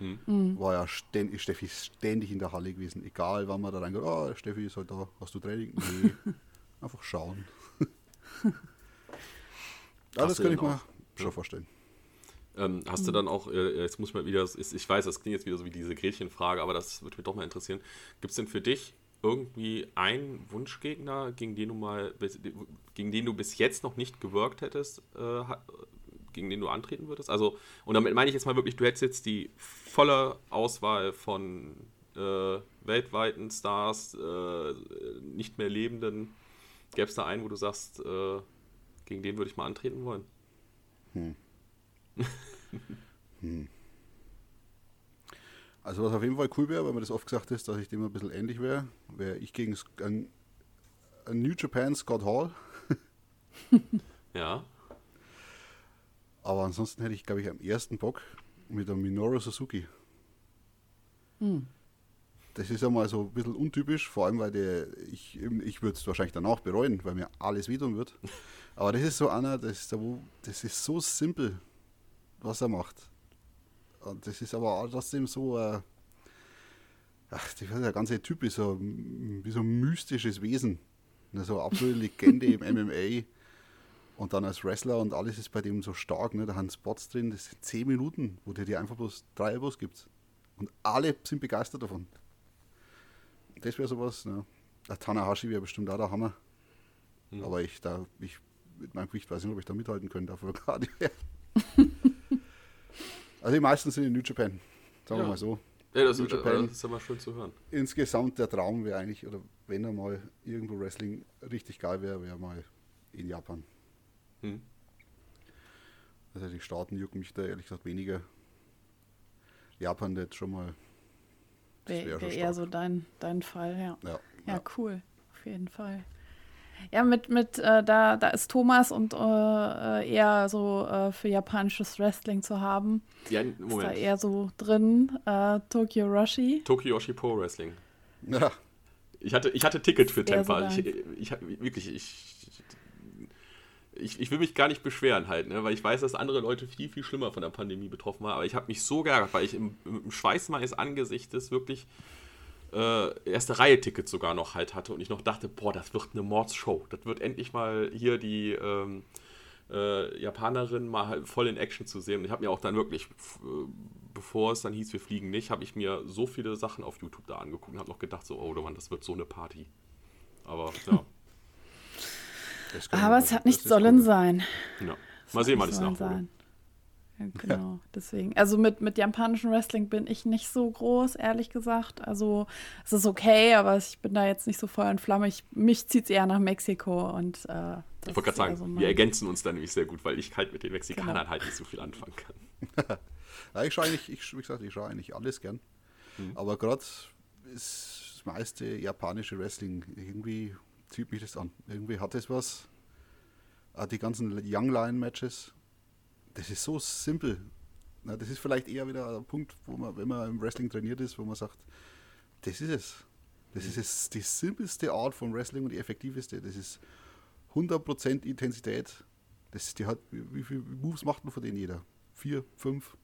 Speaker 3: Mhm. War ja ständig, Steffi ständig in der Halle gewesen, egal wann man da reingeht, oh, Steffi ist halt da, hast du Training? Nee. Einfach schauen. ja, das kann ich mir schon vorstellen.
Speaker 2: Ähm, hast mhm. du dann auch, äh, jetzt muss man wieder, ich weiß, das klingt jetzt wieder so wie diese Gretchenfrage, aber das würde mich doch mal interessieren. Gibt es denn für dich irgendwie einen Wunschgegner, gegen den du mal, gegen den du bis jetzt noch nicht gewirkt hättest, äh, gegen den du antreten würdest? Also, und damit meine ich jetzt mal wirklich, du hättest jetzt die volle Auswahl von äh, weltweiten Stars, äh, nicht mehr lebenden Gäbe es da einen, wo du sagst, äh, gegen den würde ich mal antreten wollen? Hm.
Speaker 3: hm. Also was auf jeden Fall cool wäre, weil mir das oft gesagt ist, dass ich dem ein bisschen ähnlich wäre, wäre ich gegen ein, ein New Japan Scott Hall.
Speaker 2: ja.
Speaker 3: Aber ansonsten hätte ich, glaube ich, am ersten Bock mit einem Minoru Suzuki. Hm das ist ja mal so ein bisschen untypisch, vor allem weil der, ich, ich würde es wahrscheinlich danach bereuen, weil mir alles wehtun wird. Aber das ist so einer, das ist, wo, das ist so simpel, was er macht. Und das ist aber trotzdem so, äh, ach, der ganze Typ ist so wie so ein mystisches Wesen. So eine absolute Legende im MMA. Und dann als Wrestler und alles ist bei dem so stark. Ne? Da haben Spots drin, das sind 10 Minuten, wo der dir einfach bloß drei Elbows gibt. Und alle sind begeistert davon das wäre sowas. Ne? Der Tanahashi wäre bestimmt auch der Hammer. Mhm. Aber ich da, ich mit meinem Gewicht weiß nicht, ob ich da mithalten könnte dafür gerade. also die meisten sind in New Japan, sagen ja. wir mal so.
Speaker 2: Ja, das, New Japan, das ist aber schön zu hören.
Speaker 3: Insgesamt der Traum wäre eigentlich, oder wenn er mal irgendwo Wrestling richtig geil wäre, wäre mal in Japan. Hm. Also die Staaten jucken mich da ehrlich gesagt weniger. Japan jetzt schon mal
Speaker 1: Wäre wär eher so dein, dein Fall, ja.
Speaker 3: Ja,
Speaker 1: ja. ja, cool, auf jeden Fall. Ja, mit, mit äh, da, da ist Thomas und äh, äh eher so äh, für japanisches Wrestling zu haben. Ja, Moment. Ist da eher so drin. Äh, Tokyo Roshi.
Speaker 2: Tokyo Roshi Pro Wrestling. Ja. Ich hatte, ich hatte Ticket für Tempa. So ich, ich, wirklich, ich, ich, ich will mich gar nicht beschweren halt, ne? weil ich weiß, dass andere Leute viel, viel schlimmer von der Pandemie betroffen waren. Aber ich habe mich so geärgert, weil ich im, im Schweiß meines Angesichtes wirklich äh, erste Reihe-Ticket sogar noch halt hatte und ich noch dachte, boah, das wird eine Mordsshow. Das wird endlich mal hier die ähm, äh, Japanerin mal halt voll in Action zu sehen. Und ich habe mir auch dann wirklich, äh, bevor es dann hieß, wir fliegen nicht, habe ich mir so viele Sachen auf YouTube da angeguckt und habe noch gedacht, so, oh Mann, das wird so eine Party. Aber ja.
Speaker 1: Aber es hat nicht sollen cool. sein.
Speaker 2: Ja. Mal sehen, wann es nachhole.
Speaker 1: Ja, genau, ja. deswegen. Also mit, mit japanischem Wrestling bin ich nicht so groß, ehrlich gesagt. Also es ist okay, aber ich bin da jetzt nicht so Feuer und Flamme. Ich, mich zieht es eher nach Mexiko und äh,
Speaker 2: Ich wollte gerade sagen, so wir ergänzen uns da nämlich sehr gut, weil ich halt mit den Mexikanern genau. halt nicht so viel anfangen kann.
Speaker 3: ja, ich schaue eigentlich, ich, wie gesagt, ich schaue eigentlich alles gern. Mhm. Aber gerade ist das meiste japanische Wrestling, irgendwie zieht mich das an. Irgendwie hat es was. Auch die ganzen Young Lion Matches das ist so simpel. Das ist vielleicht eher wieder ein Punkt, wo man, wenn man im Wrestling trainiert ist, wo man sagt, das ist es. Das ist es, die simpelste Art von Wrestling und die effektivste. Das ist 100% Intensität. Das, die wie viele Moves macht man von denen jeder? Vier, fünf?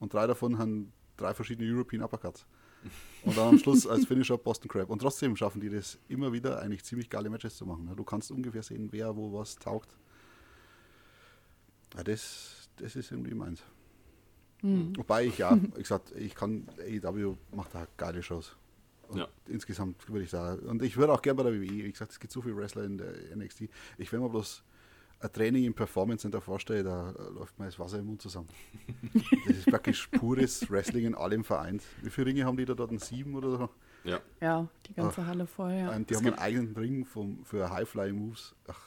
Speaker 3: Und drei davon haben drei verschiedene European Uppercuts. Und dann am Schluss als Finisher Boston Crab. Und trotzdem schaffen die das immer wieder, eigentlich ziemlich geile Matches zu machen. Du kannst ungefähr sehen, wer wo was taugt. Ja, das, das ist irgendwie meins. Mhm. Wobei ich ja, ich gesagt, ich kann, AEW macht da geile Shows. Und ja. insgesamt würde ich sagen. Und ich würde auch gerne bei der WWE, wie gesagt, es gibt so viele Wrestler in der NXT. Ich will mir bloß ein Training im Performance Center vorstellen, da läuft mir das Wasser im Mund zusammen. das ist praktisch pures Wrestling in allem vereint. Wie viele Ringe haben die da dort? Sieben oder so?
Speaker 1: Ja. Ja, die ganze Ach, Halle voll, ja.
Speaker 3: Die es haben einen eigenen Ring vom, für High-Flying-Moves. Ach,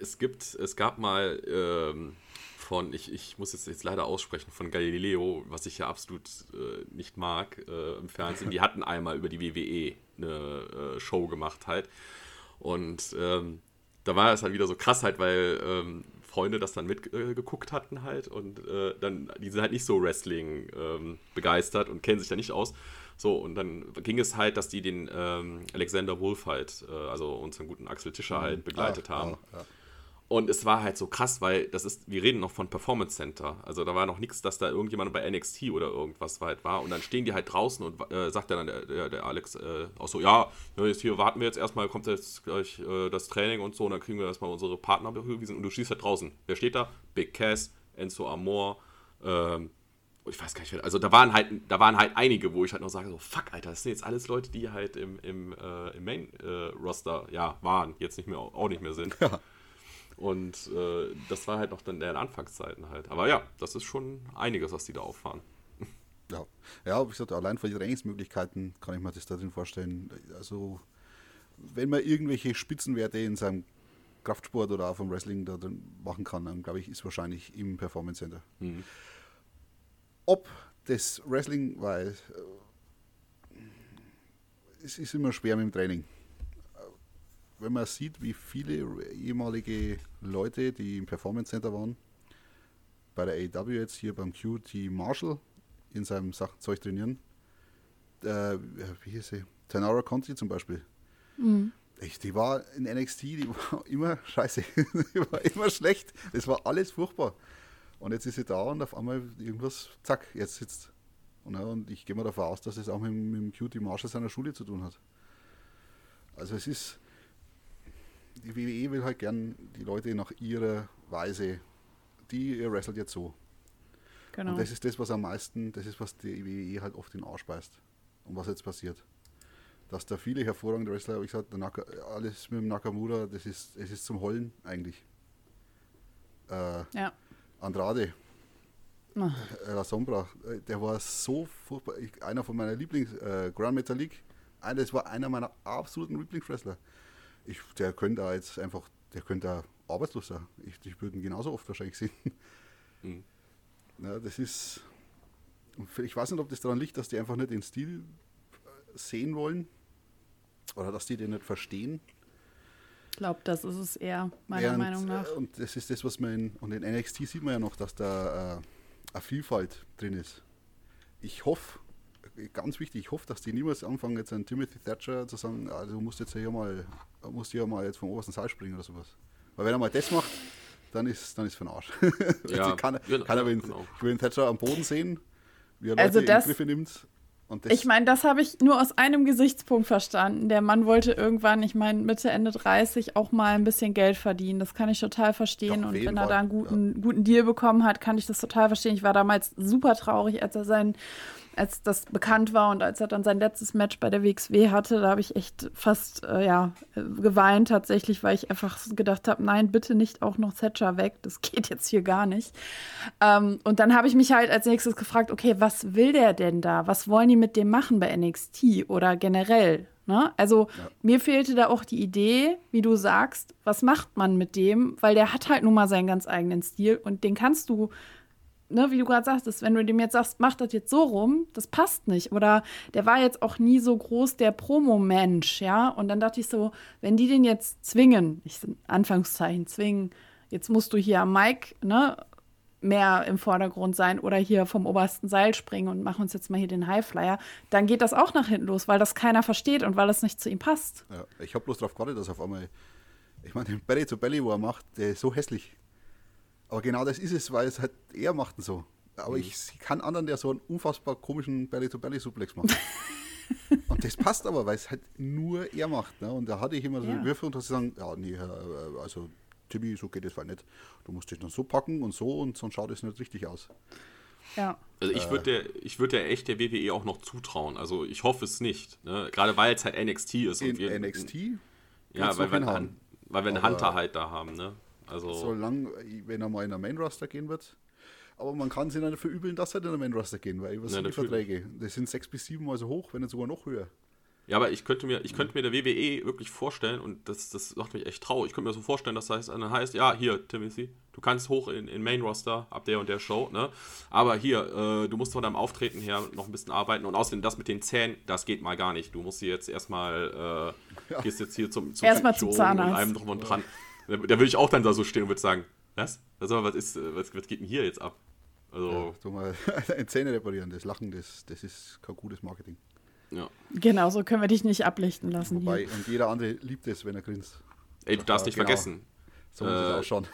Speaker 2: es gibt, es gab mal ähm, von, ich, ich muss jetzt, jetzt leider aussprechen, von Galileo, was ich ja absolut äh, nicht mag äh, im Fernsehen. Die hatten einmal über die WWE eine äh, Show gemacht halt. Und ähm, da war es halt wieder so krass halt, weil ähm, Freunde das dann mitgeguckt hatten halt und äh, dann, die sind halt nicht so Wrestling ähm, begeistert und kennen sich da nicht aus. So, und dann ging es halt, dass die den ähm, Alexander Wolf halt, äh, also unseren guten Axel Tischer halt begleitet ah, haben. Ah, ah. Und es war halt so krass, weil das ist, wir reden noch von Performance Center. Also da war noch nichts, dass da irgendjemand bei NXT oder irgendwas halt war. Und dann stehen die halt draußen und äh, sagt dann der, der, der Alex äh, auch so, ja, jetzt hier warten wir jetzt erstmal, kommt jetzt gleich äh, das Training und so, und dann kriegen wir erstmal unsere Partner bewiesen und du schießt halt draußen. Wer steht da? Big Cass, Enzo Amor, ähm, ich weiß gar nicht, also da waren halt, da waren halt einige, wo ich halt noch sage, so, fuck, Alter, das sind jetzt alles Leute, die halt im, im, äh, im Main-Roster, äh, ja, waren, jetzt nicht mehr, auch nicht mehr sind. Ja. Und äh, das war halt noch dann in den Anfangszeiten halt. Aber ja, das ist schon einiges, was die da auffahren.
Speaker 3: Ja, ja wie gesagt, allein von den Trainingsmöglichkeiten kann ich mir das da drin vorstellen. Also, wenn man irgendwelche Spitzenwerte in seinem Kraftsport oder auch vom Wrestling da drin machen kann, dann glaube ich, ist wahrscheinlich im Performance Center. Mhm. Ob das Wrestling, weil äh, es ist immer schwer mit dem Training wenn man sieht, wie viele ehemalige Leute, die im Performance Center waren, bei der AW jetzt hier beim QT Marshall in seinem Sachzeug trainieren, äh, wie hieß sie? Tanara Conti zum Beispiel. Mhm. Ich, die war in NXT, die war immer scheiße. die war immer schlecht. Das war alles furchtbar. Und jetzt ist sie da und auf einmal irgendwas, zack, jetzt sitzt. Und, ja, und ich gehe mal davon aus, dass es auch mit, mit dem QT Marshall seiner Schule zu tun hat. Also es ist, die WWE will halt gern die Leute nach ihrer Weise, die ihr wrestelt jetzt so. Genau. Und das ist das, was am meisten, das ist, was die WWE halt oft in den Arsch beißt. Und was jetzt passiert. Dass da viele hervorragende Wrestler, wie gesagt, Naka, alles mit dem Nakamura, das ist, es ist zum Heulen eigentlich. Äh, ja. Andrade, oh. La Sombra, äh, der war so furchtbar. Einer von meiner Lieblings, äh, Grand Metalik, das war einer meiner absoluten Lieblingswrestler ich, der könnte da jetzt einfach, der könnte da arbeitslos sein. Ich, ich würde ihn genauso oft wahrscheinlich sehen. Mhm. Ja, das ist, ich weiß nicht, ob das daran liegt, dass die einfach nicht den Stil äh, sehen wollen oder dass die den nicht verstehen.
Speaker 1: glaube, das ist es eher, meiner ja, und, Meinung nach.
Speaker 3: Und das ist das, was man in, und in NXT sieht man ja noch, dass da äh, eine Vielfalt drin ist. Ich hoffe, ganz wichtig, ich hoffe, dass die niemals anfangen, jetzt an Timothy Thatcher zu sagen, also du musst jetzt hier mal, musst hier mal jetzt vom obersten Seil springen oder sowas. Weil wenn er mal das macht, dann ist dann ist für den Arsch. Ja, kann, genau, kann er, genau. Ich will den Thatcher am Boden sehen, wie er
Speaker 1: also
Speaker 3: Leute
Speaker 1: das, in Griffe nimmt ich meine, das habe ich nur aus einem Gesichtspunkt verstanden. Der Mann wollte irgendwann, ich meine, Mitte, Ende 30 auch mal ein bisschen Geld verdienen. Das kann ich total verstehen. Ja, und wenn er da einen guten, ja. guten Deal bekommen hat, kann ich das total verstehen. Ich war damals super traurig, als er sein als das bekannt war und als er dann sein letztes Match bei der WXW hatte, da habe ich echt fast äh, ja, geweint tatsächlich, weil ich einfach gedacht habe, nein, bitte nicht auch noch Thatcher weg, das geht jetzt hier gar nicht. Ähm, und dann habe ich mich halt als nächstes gefragt, okay, was will der denn da? Was wollen die mit dem machen bei NXT oder generell? Ne? Also ja. mir fehlte da auch die Idee, wie du sagst, was macht man mit dem? Weil der hat halt nun mal seinen ganz eigenen Stil und den kannst du ne, wie du gerade sagst, wenn du dem jetzt sagst, mach das jetzt so rum, das passt nicht. Oder der war jetzt auch nie so groß der Promo-Mensch, ja. Und dann dachte ich so, wenn die den jetzt zwingen, ich Anführungszeichen zwingen, jetzt musst du hier am Mike, ne, mehr im Vordergrund sein oder hier vom obersten Seil springen und machen uns jetzt mal hier den Highflyer, dann geht das auch nach hinten los, weil das keiner versteht und weil das nicht zu ihm passt.
Speaker 3: Ja, ich habe bloß darauf gewartet, dass auf einmal, ich meine, den Belly zu Belly, wo er macht, der ist so hässlich. Aber genau das ist es, weil es halt er macht so. Aber mhm. ich kann anderen, der so einen unfassbar komischen Belly-to-Belly-Suplex macht. und das passt aber, weil es halt nur er macht. Ne? Und da hatte ich immer so ja. Würfe und dass sie sagen, ja, nee, äh, also Timmy, so geht es halt nicht. Du musst dich dann so packen und so und sonst schaut es nicht richtig aus.
Speaker 1: Ja.
Speaker 2: Also ich würde der, ich würde der echt der WWE auch noch zutrauen. Also ich hoffe es nicht. Ne? Gerade weil es halt NXT ist.
Speaker 3: In und wir, NXT?
Speaker 2: Ja, weil wir, einen, weil wir einen Hunter halt da haben. Ne? Also
Speaker 3: Solange, wenn er mal in der Main Roster gehen wird. Aber man kann sich nicht verübeln, dass er in der Main Roster gehen, weil was sind die Verträge? Das sind sechs bis sieben Mal so hoch, wenn nicht sogar noch höher.
Speaker 2: Ja, aber ich könnte mir, ich könnte mir der WWE wirklich vorstellen, und das, das macht mich echt traurig, ich könnte mir so vorstellen, dass das dann heißt, ja, hier, Timothy, du kannst hoch in, in Main Roster ab der und der Show, ne? Aber hier, äh, du musst von deinem Auftreten her noch ein bisschen arbeiten und außerdem das mit den Zähnen, das geht mal gar nicht. Du musst sie jetzt erstmal, äh, ja. gehst jetzt hier zum,
Speaker 1: zum erstmal zum Zahnarzt.
Speaker 2: und allem drum und dran. Da, da würde ich auch dann da so stehen und würde sagen, was? Also, was, ist, was, was geht denn hier jetzt ab? Also,
Speaker 3: ja, mal Zähne reparieren, das Lachen, das, das ist kein gutes Marketing.
Speaker 2: Ja.
Speaker 1: Genau, so können wir dich nicht ablichten lassen.
Speaker 3: Wobei, hier. und jeder andere liebt es, wenn er grinst.
Speaker 2: Ey, du darfst nicht genau. vergessen.
Speaker 3: So muss äh, es auch schon.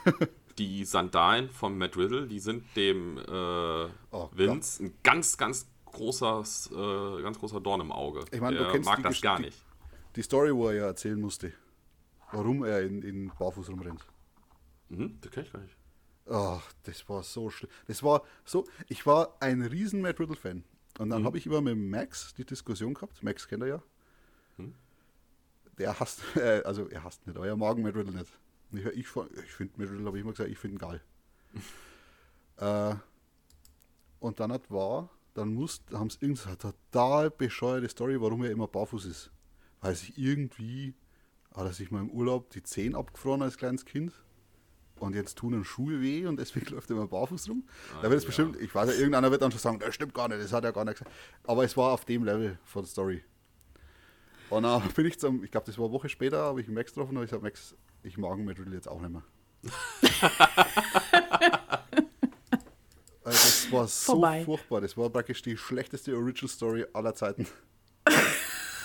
Speaker 2: die Sandalen von Matt Riddle, die sind dem äh, oh, Vince Gott. ein ganz, ganz großer, äh, ganz großer Dorn im Auge.
Speaker 3: Ich meine, du kennst mag das gar nicht. Die Story, wo er ja erzählen musste warum er in, in Barfuß rumrennt.
Speaker 2: Mhm, das kenne ich gar nicht.
Speaker 3: Ach, das war so schlimm. Das war so, ich war ein riesen Matt Riddle-Fan. Und dann mhm. habe ich immer mit Max die Diskussion gehabt. Max kennt er ja. Mhm. Der hasst, äh, also er hasst nicht, aber er mag Matt Riddle nicht. Ich, ich, ich finde Matt Riddle, habe ich immer gesagt, ich finde ihn geil. äh, und dann hat war, dann muss, haben sie irgendeine total bescheuerte Story, warum er immer barfuß ist. Weil sich irgendwie hat er sich mal im Urlaub die Zehen abgefroren als kleines Kind und jetzt tun einen Schuhe weh und deswegen läuft er immer barfuß rum. Ah, da wird es ja. bestimmt, ich weiß ja, irgendeiner wird dann schon sagen, das stimmt gar nicht, das hat er gar nicht gesagt. Aber es war auf dem Level von der Story. Und dann bin ich zum, ich glaube, das war eine Woche später, habe ich Max getroffen und ich gesagt, Max, ich mag Matt Riddle jetzt auch nicht mehr. also das war so Vorbei. furchtbar. Das war praktisch die schlechteste Original Story aller Zeiten.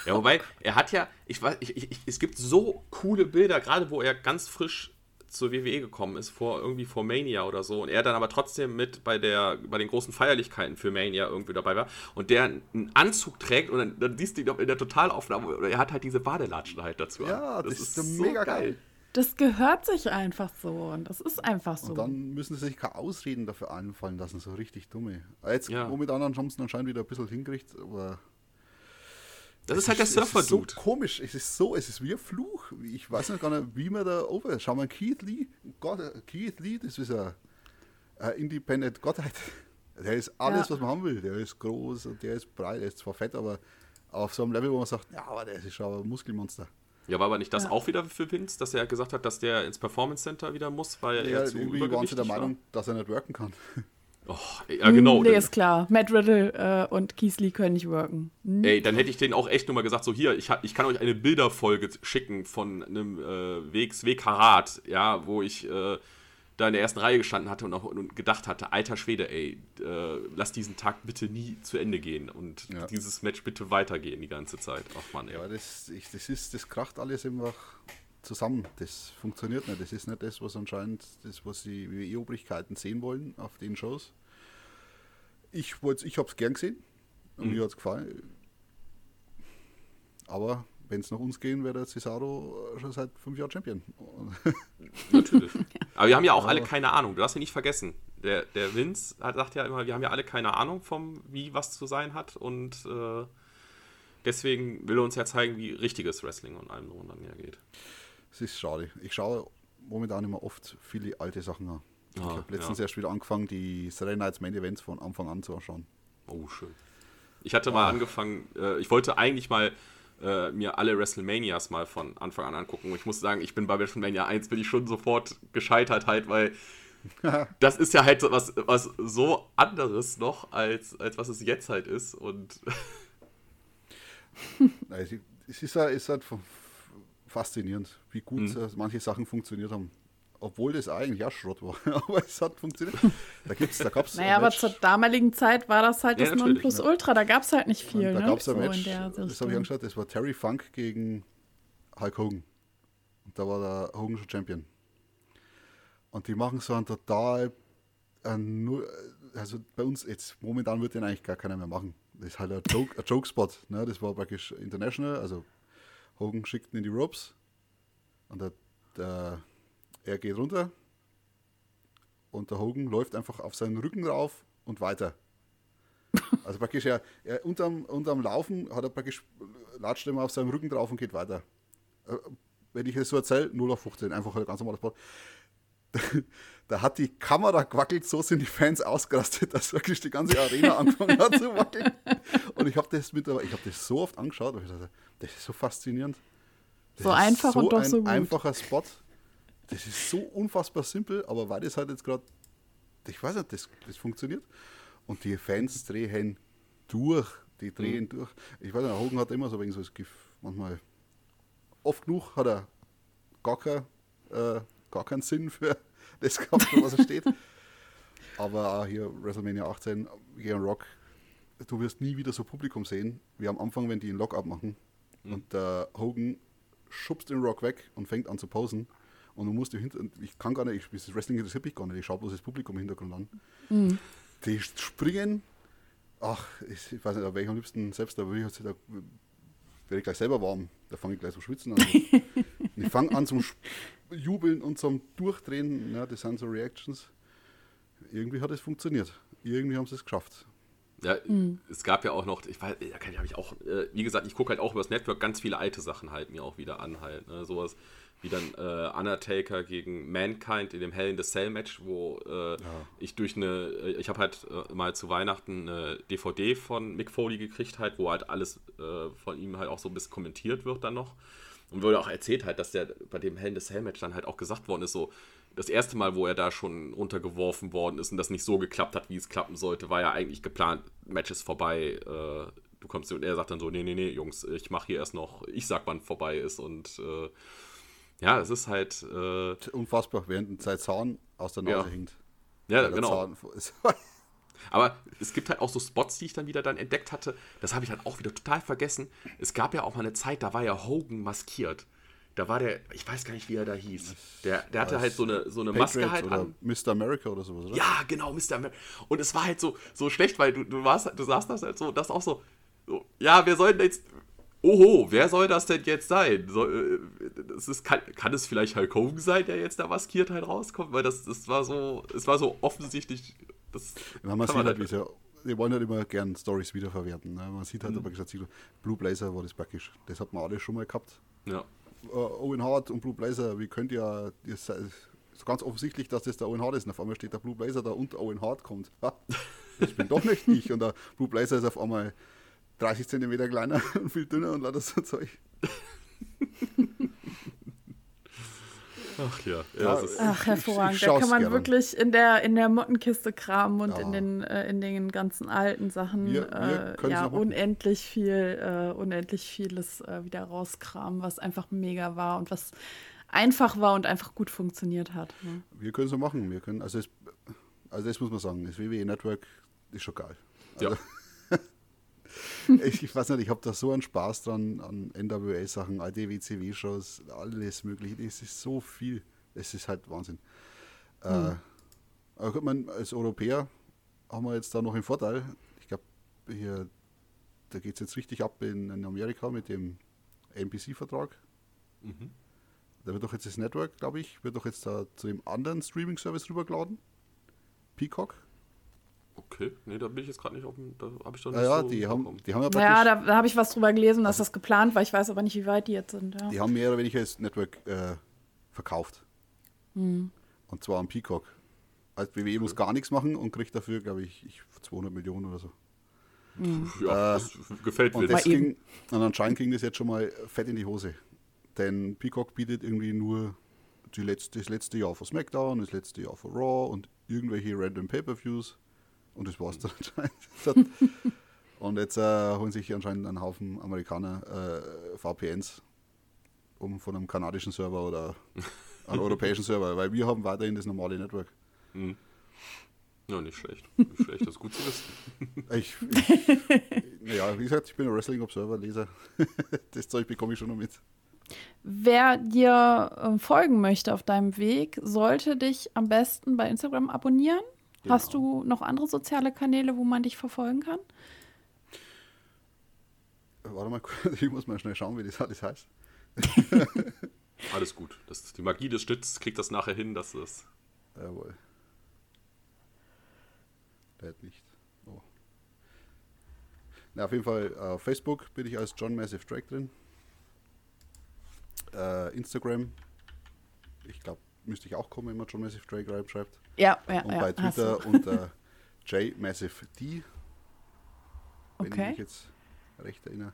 Speaker 2: Ja, wobei, er hat ja, ich weiß, ich, ich, es gibt so coole Bilder, gerade wo er ganz frisch zur WWE gekommen ist, vor irgendwie vor Mania oder so, und er dann aber trotzdem mit bei der, bei den großen Feierlichkeiten für Mania irgendwie dabei war und der einen Anzug trägt und dann, dann siehst du ihn in der Totalaufnahme, er hat halt diese Badelatschen halt dazu.
Speaker 3: Ja, das, das ist, ist so mega geil. geil.
Speaker 1: Das gehört sich einfach so und das ist einfach so.
Speaker 3: Und dann müssen sie sich keine Ausreden dafür einfallen lassen, so richtig dumme. Jetzt, ja. mit anderen sie anscheinend wieder ein bisschen hingekriegt, aber
Speaker 2: das ist halt der Surfer-Dude.
Speaker 3: Es ist so komisch. Es ist so, es ist wie ein Fluch. Ich weiß noch gar nicht, wie man da oben. Schau mal, Keith Lee. Gott, Keith Lee, das ist ein, ein Independent Gottheit. Der ist alles, ja. was man haben will. Der ist groß und der ist breit. Der ist zwar fett, aber auf so einem Level, wo man sagt, ja, aber der ist schon ein Muskelmonster.
Speaker 2: Ja, war aber nicht das ja. auch wieder für Vince, dass er gesagt hat, dass der ins Performance Center wieder muss, weil
Speaker 3: ja, er zu irgendwie waren sie der Meinung, war? dass er nicht worken kann.
Speaker 2: Oh, ja, genau.
Speaker 1: Nee, ist klar. Matt Riddle äh, und Keith können nicht worken.
Speaker 2: Hm? Ey, dann hätte ich denen auch echt nur mal gesagt, so hier, ich, ich kann euch eine Bilderfolge schicken von einem äh, WXW Karat, ja, wo ich äh, da in der ersten Reihe gestanden hatte und, auch, und gedacht hatte, alter Schwede, ey, äh, lass diesen Tag bitte nie zu Ende gehen und ja. dieses Match bitte weitergehen die ganze Zeit. Ach man, ey.
Speaker 3: Ja, das, ich, das ist, das kracht alles immer zusammen. Das funktioniert nicht. Das ist nicht das, was anscheinend, das, was die WWE-Obrigkeiten sehen wollen auf den Shows. Ich, ich habe es gern gesehen und mhm. mir hat es gefallen. Aber wenn es nach uns gehen, wäre der Cesaro schon seit fünf Jahren Champion.
Speaker 2: Natürlich. Aber wir haben ja auch alle keine Ahnung. Du darfst ja nicht vergessen. Der, der Vince hat, sagt ja immer, wir haben ja alle keine Ahnung vom, wie was zu sein hat. Und äh, deswegen will er uns ja zeigen, wie richtiges Wrestling und allem drum dann ja geht.
Speaker 3: Es ist schade. Ich schaue momentan immer oft viele alte Sachen an. Ah, ich habe letztens ja. erst wieder angefangen, die Saturday Nights Main Events von Anfang an zu anschauen.
Speaker 2: Oh, schön. Ich hatte ah. mal angefangen, äh, ich wollte eigentlich mal äh, mir alle WrestleManias mal von Anfang an angucken. Und ich muss sagen, ich bin bei WrestleMania 1 bin ich schon sofort gescheitert halt, weil das ist ja halt was, was so anderes noch, als, als was es jetzt halt ist. Und
Speaker 3: es ist, ist halt faszinierend, wie gut mhm. manche Sachen funktioniert haben obwohl das eigentlich auch Schrott war. aber es hat funktioniert. Da, gibt's, da gab's
Speaker 1: naja, aber zur damaligen Zeit war das halt ja, das Nonplusultra. Da gab es halt nicht viel.
Speaker 3: Und da
Speaker 1: ne?
Speaker 3: gab es ein so Match, das habe ich angeschaut, das war Terry Funk gegen Hulk Hogan. Und da war der Hogan schon Champion. Und die machen so ein total, ein, also bei uns jetzt, momentan wird den eigentlich gar keiner mehr machen. Das ist halt ein Joke, ein Joke-Spot. Ne? Das war praktisch international, also Hogan schickt ihn in die Ropes und der, der er geht runter und der Hogan läuft einfach auf seinen Rücken rauf und weiter. Also praktisch, er, er unterm, unterm Laufen hat er praktisch, latscht immer auf seinem Rücken drauf und geht weiter. Äh, wenn ich es so erzähle, 0 auf 15, einfach ein ganz normales Sport. Da hat die Kamera gewackelt, so sind die Fans ausgerastet, dass wirklich die ganze Arena angefangen hat zu wackeln. Und ich habe das mit, ich habe das so oft angeschaut, und ich dachte, das ist so faszinierend.
Speaker 1: Das so einfach so und doch so gut.
Speaker 3: einfacher Spot das ist so unfassbar simpel, aber weil das halt jetzt gerade, ich weiß nicht, das, das funktioniert. Und die Fans drehen durch, die drehen mhm. durch. Ich weiß nicht, Hogan hat immer so wegen so das manchmal, oft genug hat er gar, kein, äh, gar keinen Sinn für das gehabt, was er steht. Aber auch hier WrestleMania 18 gegen Rock, du wirst nie wieder so Publikum sehen, wie am Anfang, wenn die einen Lock-up machen mhm. und der Hogan schubst den Rock weg und fängt an zu posen und du musst hinter, ich kann gar nicht, ich, das Wrestling interessiert mich gar nicht, ich schaue bloß das Publikum im Hintergrund an. Mhm. Die springen, ach, ich, ich weiß nicht, da wäre ich am liebsten selbst, da würde ich, da werde ich gleich selber warm, da fange ich gleich zum Schwitzen an. ich fange an zum Jubeln und zum Durchdrehen, ja, das sind so Reactions. Irgendwie hat es funktioniert. Irgendwie haben sie es geschafft.
Speaker 2: Ja, mhm. es gab ja auch noch, ich weiß, ja, kann ich auch, äh, wie gesagt, ich gucke halt auch über das Network ganz viele alte Sachen halt mir auch wieder an halt, ne, sowas wie dann äh, Undertaker gegen Mankind in dem Hell in the Cell Match, wo äh, ja. ich durch eine, äh, ich habe halt äh, mal zu Weihnachten eine DVD von Mick Foley gekriegt halt, wo halt alles äh, von ihm halt auch so ein bisschen kommentiert wird dann noch. Und wurde auch erzählt halt, dass der bei dem Hell in the Cell Match dann halt auch gesagt worden ist, so das erste Mal, wo er da schon runtergeworfen worden ist und das nicht so geklappt hat, wie es klappen sollte, war ja eigentlich geplant, Match ist vorbei, äh, du kommst und er sagt dann so, nee, nee, nee, Jungs, ich mache hier erst noch, ich sag, wann vorbei ist und ja, es ist halt. Äh,
Speaker 3: Unfassbar, während sein Zahn aus der Nase
Speaker 2: ja.
Speaker 3: hängt.
Speaker 2: Ja, genau. Aber es gibt halt auch so Spots, die ich dann wieder dann entdeckt hatte. Das habe ich dann auch wieder total vergessen. Es gab ja auch mal eine Zeit, da war ja Hogan maskiert. Da war der, ich weiß gar nicht, wie er da hieß. Der, der hatte halt so eine, so eine Maske halt
Speaker 3: an. Mr. America oder sowas, oder?
Speaker 2: Ja, genau, Mr. America. Und es war halt so, so schlecht, weil du, du warst, du saßt das halt so, das auch so, so ja, wir sollten jetzt, Oho, wer soll das denn jetzt sein? Soll, äh, das ist, kann, kann es vielleicht Hulk Hogan sein, der jetzt da maskiert halt rauskommt? Weil das, das war so, es war so offensichtlich. Das
Speaker 3: ja, man sieht halt, halt ja, wir wollen halt immer gern Stories wiederverwerten. Ne? Man sieht halt mhm. aber gesagt, Blue Blazer war das praktisch. Das hat man alle schon mal gehabt.
Speaker 2: Ja.
Speaker 3: Uh, Owen Hart und Blue Blazer, wie könnt ihr, ist ganz offensichtlich, dass das der Owen Hart ist. Und auf einmal steht der Blue Blazer da und Owen Hart kommt. Ha, das bin doch nicht ich. Und der Blue Blazer ist auf einmal 30 cm kleiner und viel dünner und lauter so Zeug.
Speaker 2: Ach ja.
Speaker 1: ja Ach, hervorragend. Da kann man gerne. wirklich in der, in der Mottenkiste kramen und ja. in, den, äh, in den ganzen alten Sachen wir, wir äh, ja, unendlich viel, äh, unendlich vieles äh, wieder rauskramen, was einfach mega war und was einfach war und einfach gut funktioniert hat.
Speaker 3: Ne? Wir können so machen. Wir können, also, es, also das muss man sagen, das WWE Network ist schon geil. Also, ja. Ich, ich, weiß nicht, ich habe da so einen Spaß dran an NWA-Sachen, alte WCW-Shows, alles mögliche. Es ist so viel. Es ist halt Wahnsinn. Hm. Äh, man, als Europäer haben wir jetzt da noch einen Vorteil. Ich glaube, hier, da geht es jetzt richtig ab in, in, Amerika mit dem NPC-Vertrag. Mhm. Da wird doch jetzt das Network, glaube ich, wird doch jetzt da zu dem anderen Streaming-Service rübergeladen. Peacock.
Speaker 2: Okay, nee, da bin ich jetzt gerade nicht auf dem, da habe ich doch
Speaker 3: nicht ja, so die haben, die haben ja
Speaker 1: praktisch... Ja, da, da habe ich was drüber gelesen, dass also, das geplant war. Ich weiß aber nicht, wie weit die jetzt sind. Ja.
Speaker 3: Die haben mehr oder weniger das Network äh, verkauft. Mhm. Und zwar am Peacock. Als BWE okay. muss gar nichts machen und kriegt dafür, glaube ich, ich, 200 Millionen oder so.
Speaker 2: Mhm. Ja, äh, das gefällt mir.
Speaker 3: Und, das ging, und anscheinend ging das jetzt schon mal fett in die Hose. Denn Peacock bietet irgendwie nur die letzte, das letzte Jahr für SmackDown, das letzte Jahr für Raw und irgendwelche random Pay-Per-Views. Und das war's dann anscheinend. und jetzt äh, holen sich anscheinend einen Haufen Amerikaner äh, VPNs, um von einem kanadischen Server oder einem europäischen Server, weil wir haben weiterhin das normale Network. Mhm.
Speaker 2: Ja, nicht schlecht. Nicht schlecht, das ist gut zu wissen.
Speaker 3: Ich, ich, ja, wie gesagt, ich bin ein Wrestling Observer, Leser. Das Zeug bekomme ich schon noch mit.
Speaker 1: Wer dir äh, folgen möchte auf deinem Weg, sollte dich am besten bei Instagram abonnieren. Genau. Hast du noch andere soziale Kanäle, wo man dich verfolgen kann?
Speaker 3: Warte mal, ich muss mal schnell schauen, wie das alles heißt.
Speaker 2: alles gut. Das, die Magie des Stütz kriegt das nachher hin, dass es.
Speaker 3: Jawohl. Lädt nicht. Oh. Na, auf jeden Fall, auf uh, Facebook bin ich als John Massive Drake drin. Uh, Instagram, ich glaube, müsste ich auch kommen, wenn man John Massive Drake reinschreibt.
Speaker 1: Ja, ja,
Speaker 3: Und
Speaker 1: ja,
Speaker 3: bei Twitter unter J Massive D. Wenn okay. ich mich jetzt recht erinnere.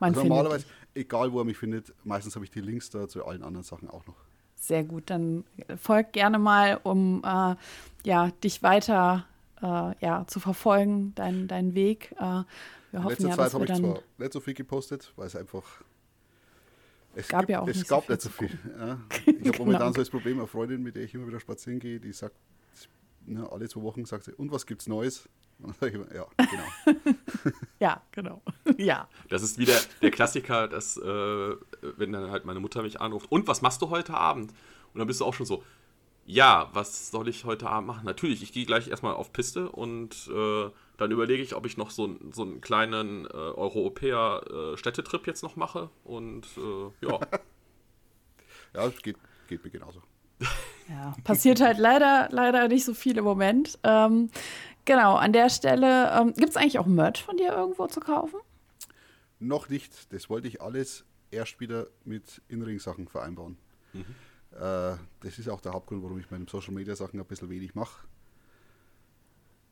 Speaker 3: Also normalerweise, egal wo er mich findet, meistens habe ich die Links da zu allen anderen Sachen auch noch.
Speaker 1: Sehr gut, dann folgt gerne mal, um äh, ja, dich weiter äh, ja, zu verfolgen, deinen dein Weg. Äh, wir
Speaker 3: In hoffen letzter ja, Zeit habe ich zwar nicht so viel gepostet, weil es einfach es gab gibt, ja auch es nicht gab so nicht so viel. Ja. Ich habe genau. momentan so das Problem, eine Freundin, mit der ich immer wieder spazieren gehe, die sagt, ne, alle zwei Wochen sagt sie, und was gibt's Neues? Und dann sage ich immer, ja, genau.
Speaker 1: ja, genau. ja.
Speaker 2: Das ist wieder der Klassiker, dass, äh, wenn dann halt meine Mutter mich anruft, und was machst du heute Abend? Und dann bist du auch schon so, ja, was soll ich heute Abend machen? Natürlich, ich gehe gleich erstmal auf Piste und äh, dann überlege ich, ob ich noch so, so einen kleinen äh, Europäer-Städtetrip äh, jetzt noch mache. Und äh, ja.
Speaker 3: ja, es geht, geht mir genauso.
Speaker 1: Ja, passiert halt leider, leider nicht so viel im Moment. Ähm, genau, an der Stelle, ähm, gibt es eigentlich auch Merch von dir irgendwo zu kaufen?
Speaker 3: Noch nicht. Das wollte ich alles erst wieder mit Inring-Sachen vereinbaren. Mhm. Äh, das ist auch der Hauptgrund, warum ich meine Social-Media-Sachen ein bisschen wenig mache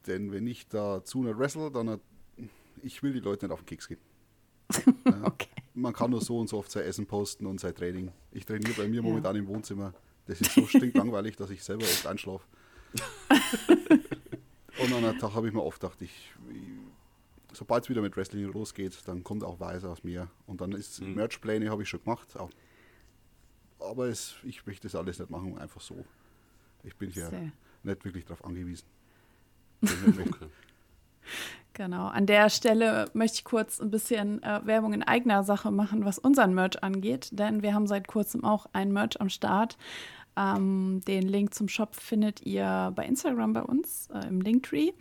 Speaker 3: denn wenn ich da zu einer wrestle, dann ich will die Leute nicht auf den Keks gehen. okay. Man kann nur so und so oft sein Essen posten und sein Training. Ich trainiere bei mir ja. momentan im Wohnzimmer. Das ist so stinklangweilig, dass ich selber oft einschlafe. und an einem Tag habe ich mir oft gedacht, ich, ich sobald es wieder mit Wrestling losgeht, dann kommt auch Weißer aus mir. Und dann ist mhm. Merchpläne habe ich schon gemacht. Auch. Aber es, ich möchte das alles nicht machen, einfach so. Ich bin hier Sehr. nicht wirklich darauf angewiesen.
Speaker 1: Genau, an der Stelle möchte ich kurz ein bisschen äh, Werbung in eigener Sache machen, was unseren Merch angeht, denn wir haben seit kurzem auch ein Merch am Start. Ähm, den Link zum Shop findet ihr bei Instagram bei uns äh, im Linktree.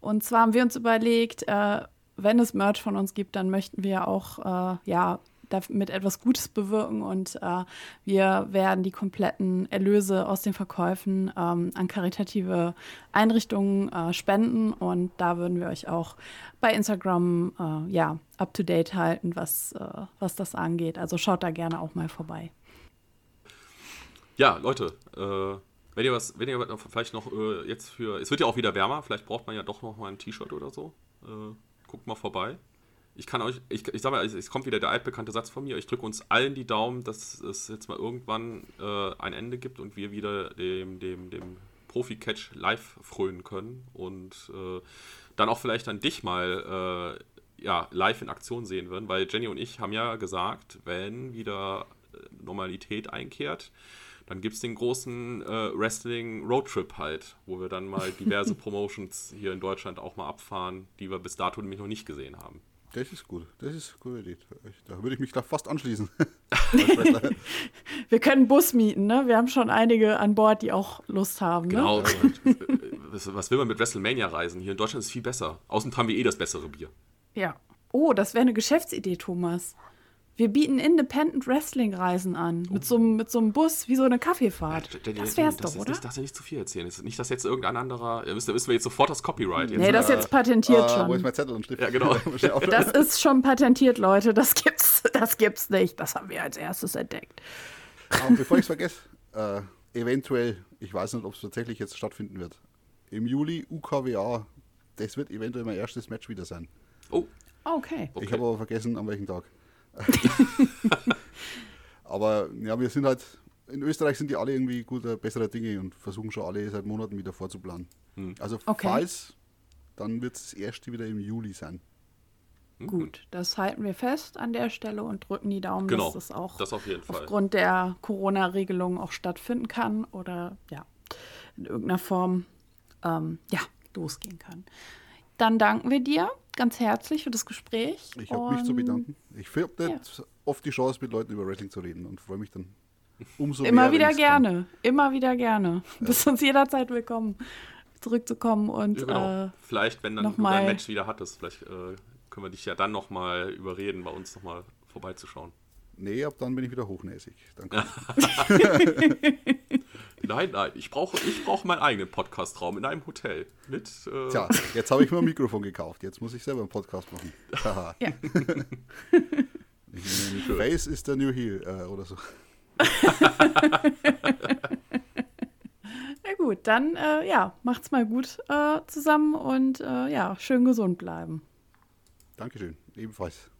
Speaker 1: Und zwar haben wir uns überlegt, äh, wenn es Merch von uns gibt, dann möchten wir auch äh, ja damit etwas Gutes bewirken und äh, wir werden die kompletten Erlöse aus den Verkäufen ähm, an karitative Einrichtungen äh, spenden und da würden wir euch auch bei Instagram äh, ja up to date halten, was, äh, was das angeht. Also schaut da gerne auch mal vorbei.
Speaker 2: Ja, Leute, äh, wenn ihr was, wenn ihr vielleicht noch äh, jetzt für, es wird ja auch wieder wärmer, vielleicht braucht man ja doch noch mal ein T-Shirt oder so. guckt mal vorbei. Ich kann euch, ich, ich sag mal, es kommt wieder der altbekannte Satz von mir. Ich drücke uns allen die Daumen, dass es jetzt mal irgendwann äh, ein Ende gibt und wir wieder dem, dem, dem Profi-Catch live frönen können und äh, dann auch vielleicht dann dich mal äh, ja, live in Aktion sehen würden, weil Jenny und ich haben ja gesagt, wenn wieder äh, Normalität einkehrt, dann gibt es den großen äh, Wrestling-Roadtrip halt, wo wir dann mal diverse Promotions hier in Deutschland auch mal abfahren, die wir bis dato nämlich noch nicht gesehen haben.
Speaker 3: Das ist gut. Das ist eine gute Idee. Da würde ich mich da fast anschließen.
Speaker 1: wir können Bus mieten, ne? Wir haben schon einige an Bord, die auch Lust haben. Ne? Genau.
Speaker 2: was, was will man mit WrestleMania reisen? Hier in Deutschland ist es viel besser. Außen haben wir eh das bessere Bier.
Speaker 1: Ja. Oh, das wäre eine Geschäftsidee, Thomas. Wir bieten Independent Wrestling Reisen an. Oh. Mit, so, mit so einem Bus, wie so eine Kaffeefahrt. Ja, das wär's
Speaker 2: das
Speaker 1: doch, oder?
Speaker 2: Ich darf ja nicht zu viel erzählen. Nicht, dass jetzt irgendein anderer. Da wissen wir jetzt sofort das Copyright.
Speaker 1: Jetzt, nee, das ist jetzt patentiert äh, schon. Wo ist mein Zettel und Stift? Ja, genau. das ist schon patentiert, Leute. Das gibt's, das gibt's nicht. Das haben wir als erstes entdeckt.
Speaker 3: Aber bevor ich es vergesse, äh, eventuell, ich weiß nicht, ob es tatsächlich jetzt stattfinden wird. Im Juli UKWA, das wird eventuell mein erstes Match wieder sein.
Speaker 2: Oh.
Speaker 1: Okay.
Speaker 3: Ich habe aber vergessen, an welchem Tag. Aber ja, wir sind halt, in Österreich sind die alle irgendwie guter, bessere Dinge und versuchen schon alle seit Monaten wieder vorzuplanen. Hm. Also okay. falls, dann wird es das erste wieder im Juli sein.
Speaker 1: Mhm. Gut, das halten wir fest an der Stelle und drücken die Daumen,
Speaker 2: genau,
Speaker 1: dass das auch
Speaker 2: das
Speaker 1: aufgrund der Corona-Regelung auch stattfinden kann oder ja, in irgendeiner Form ähm, ja, losgehen kann. Dann danken wir dir ganz herzlich für das Gespräch.
Speaker 3: Ich habe mich zu bedanken. Ich habe ja. oft die Chance, mit Leuten über Wrestling zu reden und freue mich dann umso
Speaker 1: Immer
Speaker 3: mehr.
Speaker 1: wieder gerne, kann. immer wieder gerne. Ja. Bist uns jederzeit willkommen, zurückzukommen und ja, genau. äh,
Speaker 2: vielleicht, wenn dann
Speaker 1: noch mal,
Speaker 2: ein Match wieder hattest, vielleicht äh, können wir dich ja dann noch mal überreden, bei uns noch mal vorbeizuschauen.
Speaker 3: Nee, ab dann bin ich wieder hochnäsig. Danke.
Speaker 2: nein, nein, ich brauche, ich brauche meinen eigenen Podcastraum in einem Hotel. Mit,
Speaker 3: äh Tja, jetzt habe ich mir ein Mikrofon gekauft. Jetzt muss ich selber einen Podcast machen. ja. Face is the new heel äh, oder so.
Speaker 1: Na gut, dann äh, ja, macht's mal gut äh, zusammen und äh, ja, schön gesund bleiben.
Speaker 3: Dankeschön, ebenfalls.